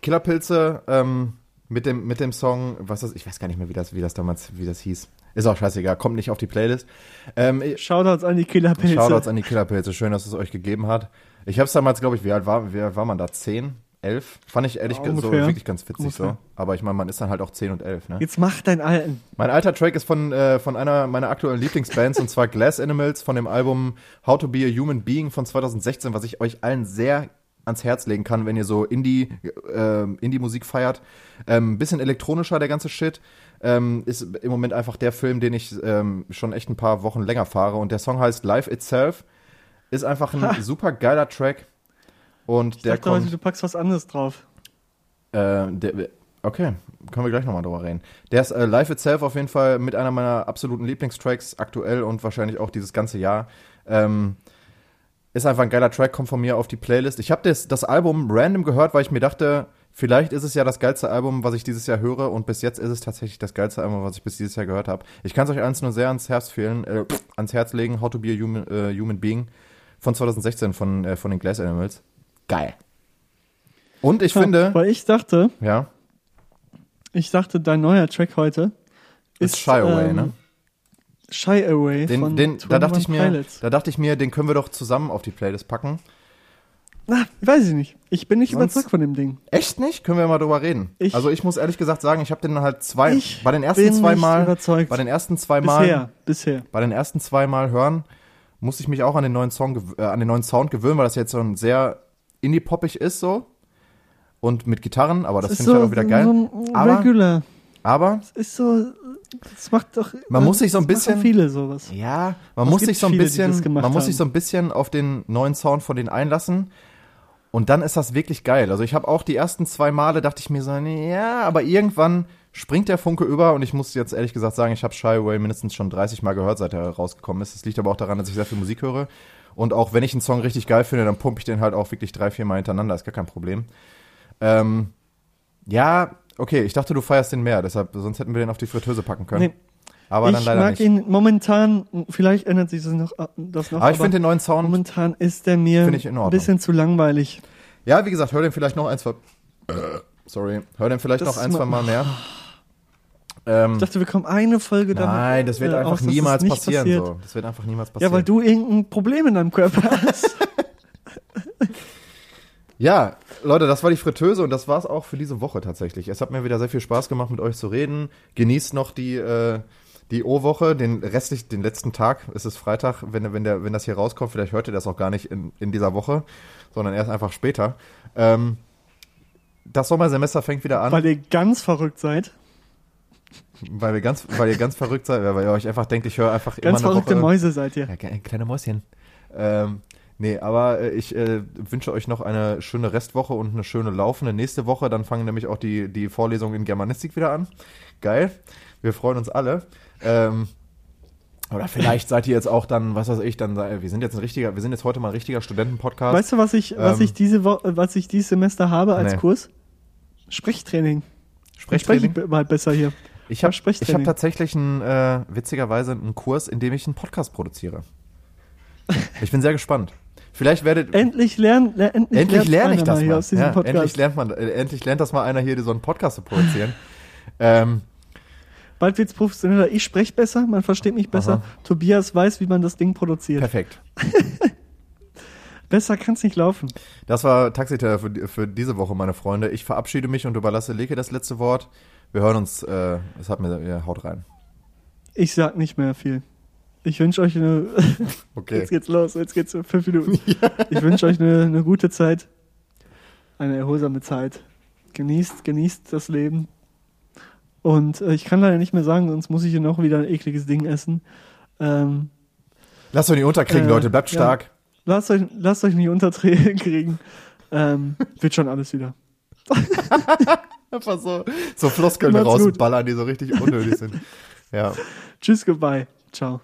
Killerpilze ähm, mit, dem, mit dem Song, was das, ich weiß gar nicht mehr, wie das, wie das damals, wie das hieß. Ist auch scheißegal, kommt nicht auf die Playlist. Ähm, Shoutouts an die Killerpilze. Shoutouts an die Killerpilze, schön, dass es euch gegeben hat. Ich habe es damals, glaube ich, wie alt war, wie alt war man da? Zehn? Elf? Fand ich ehrlich Ja, so wirklich ganz witzig so. Ungefähr. Aber ich meine, man ist dann halt auch zehn und elf, ne? Jetzt mach deinen alten. Mein alter Track ist von, äh, von einer meiner aktuellen Lieblingsbands und zwar Glass Animals von dem Album How to Be a Human Being von 2016, was ich euch allen sehr ans Herz legen kann, wenn ihr so Indie, äh, Indie-Musik feiert. Ähm, bisschen elektronischer, der ganze Shit. Ähm, ist im Moment einfach der Film, den ich ähm, schon echt ein paar Wochen länger fahre. Und der Song heißt Life Itself. Ist einfach ein Ha. super geiler Track. Und Ich der dachte heute, kommt. du packst was anderes drauf. Äh, der, okay, können wir gleich nochmal drüber reden. Der ist äh, Life Itself auf jeden Fall mit einer meiner absoluten Lieblingstracks aktuell und wahrscheinlich auch dieses ganze Jahr. Ähm, ist einfach ein geiler Track, kommt von mir auf die Playlist. Ich habe das, das Album random gehört, weil ich mir dachte, vielleicht ist es ja das geilste Album, was ich dieses Jahr höre und bis jetzt ist es tatsächlich das geilste Album, was ich bis dieses Jahr gehört habe. Ich kann es euch eins nur sehr ans Herz fehlen, äh, ans Herz legen, How to be a Human, äh, human Being von 2016 von, äh, von den Glass Animals. Geil. Und ich finde, Weil ich dachte, ja, ich dachte, dein neuer Track heute ist Shy Away, ne? Shy Away Den, von den, da dachte ich mir, Pilots. da dachte ich mir, den können wir doch zusammen auf die Playlist packen. Na, weiß ich nicht. Ich bin nicht Sonst- überzeugt von dem Ding. Echt nicht? Können wir mal drüber reden. Ich- also ich muss ehrlich gesagt sagen, ich habe den halt zwei, Ich bei den ersten bin zwei nicht Mal, überzeugt. bei den ersten zwei Mal, Bisher, bisher. bei den ersten zwei Mal hören, musste ich mich auch an den neuen Song, äh, an den neuen Sound gewöhnen, weil das jetzt so ein sehr indie-poppig ist so und mit Gitarren, aber das Es finde ich halt auch wieder geil. So Aber- Regular. Aber Es ist so, das macht doch. Man muss sich so ein das bisschen- viele sowas. Ja, man Es muss sich so ein viele, bisschen, das man muss haben. sich so ein bisschen auf den neuen Sound von denen einlassen. Und dann ist das wirklich geil. Also ich habe auch die ersten zwei Male dachte ich mir so, nee, ja, aber irgendwann springt der Funke über und ich muss jetzt ehrlich gesagt sagen, ich habe Shy Away mindestens schon 30 Mal gehört, seit er rausgekommen ist. Das liegt aber auch daran, dass ich sehr viel Musik höre. Und auch wenn ich einen Song richtig geil finde, dann pumpe ich den halt auch wirklich drei, vier Mal hintereinander, ist gar kein Problem. Ähm, ja, okay, ich dachte, du feierst den mehr, deshalb, sonst hätten wir den auf die Fritteuse packen können. Nee, aber dann ich mag nicht. ihn momentan, vielleicht ändert sich das noch. Das noch aber ich finde den neuen Sound momentan ist der mir ein bisschen zu langweilig. Ja, wie gesagt, hör den vielleicht noch ein, zwei. Äh, sorry. Hör den vielleicht Das noch ein, zwei mal- Mal mehr. Ähm, Ich dachte, wir kommen eine Folge damit. nein, das wird äh, einfach aus, es niemals passieren. passiert. So. Das wird einfach niemals passieren. Ja, weil du irgendein Problem in deinem Körper hast. Ja, Leute, das war die Fritteuse und das war's auch für diese Woche tatsächlich. Es hat mir wieder sehr viel Spaß gemacht, mit euch zu reden. Genießt noch die, äh, die O-Woche, den restlich, den letzten Tag. Es ist Freitag, wenn, wenn, der, wenn das hier rauskommt. Vielleicht hört ihr das auch gar nicht in, in dieser Woche, sondern erst einfach später. Ähm, das Sommersemester fängt wieder an. weil ihr ganz verrückt seid. Weil, wir ganz, weil ihr ganz verrückt seid, weil ihr euch einfach denkt, ich höre einfach Ganz immer eine verrückte Woche. Mäuse seid ihr. Ja, kleine Mäuschen. Ähm, nee, aber äh, ich äh, wünsche euch noch eine schöne Restwoche und eine schöne laufende nächste Woche. Dann fangen nämlich auch die, die Vorlesungen in Germanistik wieder an. Geil. Wir freuen uns alle. Ähm, oder vielleicht seid ihr jetzt auch dann, was weiß ich, dann, sei- wir sind jetzt ein richtiger, wir sind jetzt heute mal ein richtiger Studentenpodcast. Weißt du, was ich, was Ähm, ich diese Wo was ich dieses Semester habe als Nee. Kurs? Sprechtraining. Sprechtraining? be- mal besser hier. Ich habe hab tatsächlich einen, äh, witzigerweise einen Kurs, in dem ich einen Podcast produziere. Ich bin sehr gespannt. Vielleicht werdet Endlich lernen, le endlich, endlich lerne ich das mal Ja, endlich lernt man, äh, endlich lernt das mal einer hier, so einen Podcast zu produzieren. ähm, Bald wird's professioneller. Ich spreche besser, man versteht mich besser. Aha. Tobias weiß, wie man das Ding produziert. perfekt. Besser kann's nicht laufen. Das war Taxiteller für, für diese Woche, meine Freunde. Ich verabschiede mich und überlasse Leke das letzte Wort. Wir hören uns, äh, es hat mir, ja, haut rein. Ich sag nicht mehr viel. Ich wünsche euch eine. Okay. Jetzt geht's los, jetzt geht's fünf Minuten. Ich wünsche euch eine, eine gute Zeit. Eine erholsame Zeit. Genießt, genießt das Leben. Und äh, ich kann leider nicht mehr sagen, sonst muss ich hier noch wieder ein ekliges Ding essen. Ähm, Lasst euch nicht unterkriegen, Äh, Leute. Bleibt ja. stark. lasst, euch, lasst euch nicht unterkriegen. Ähm, wird schon alles wieder. Einfach so, so Floskeln rausballern, die so richtig unnötig sind. Ja. Tschüss, goodbye. Ciao.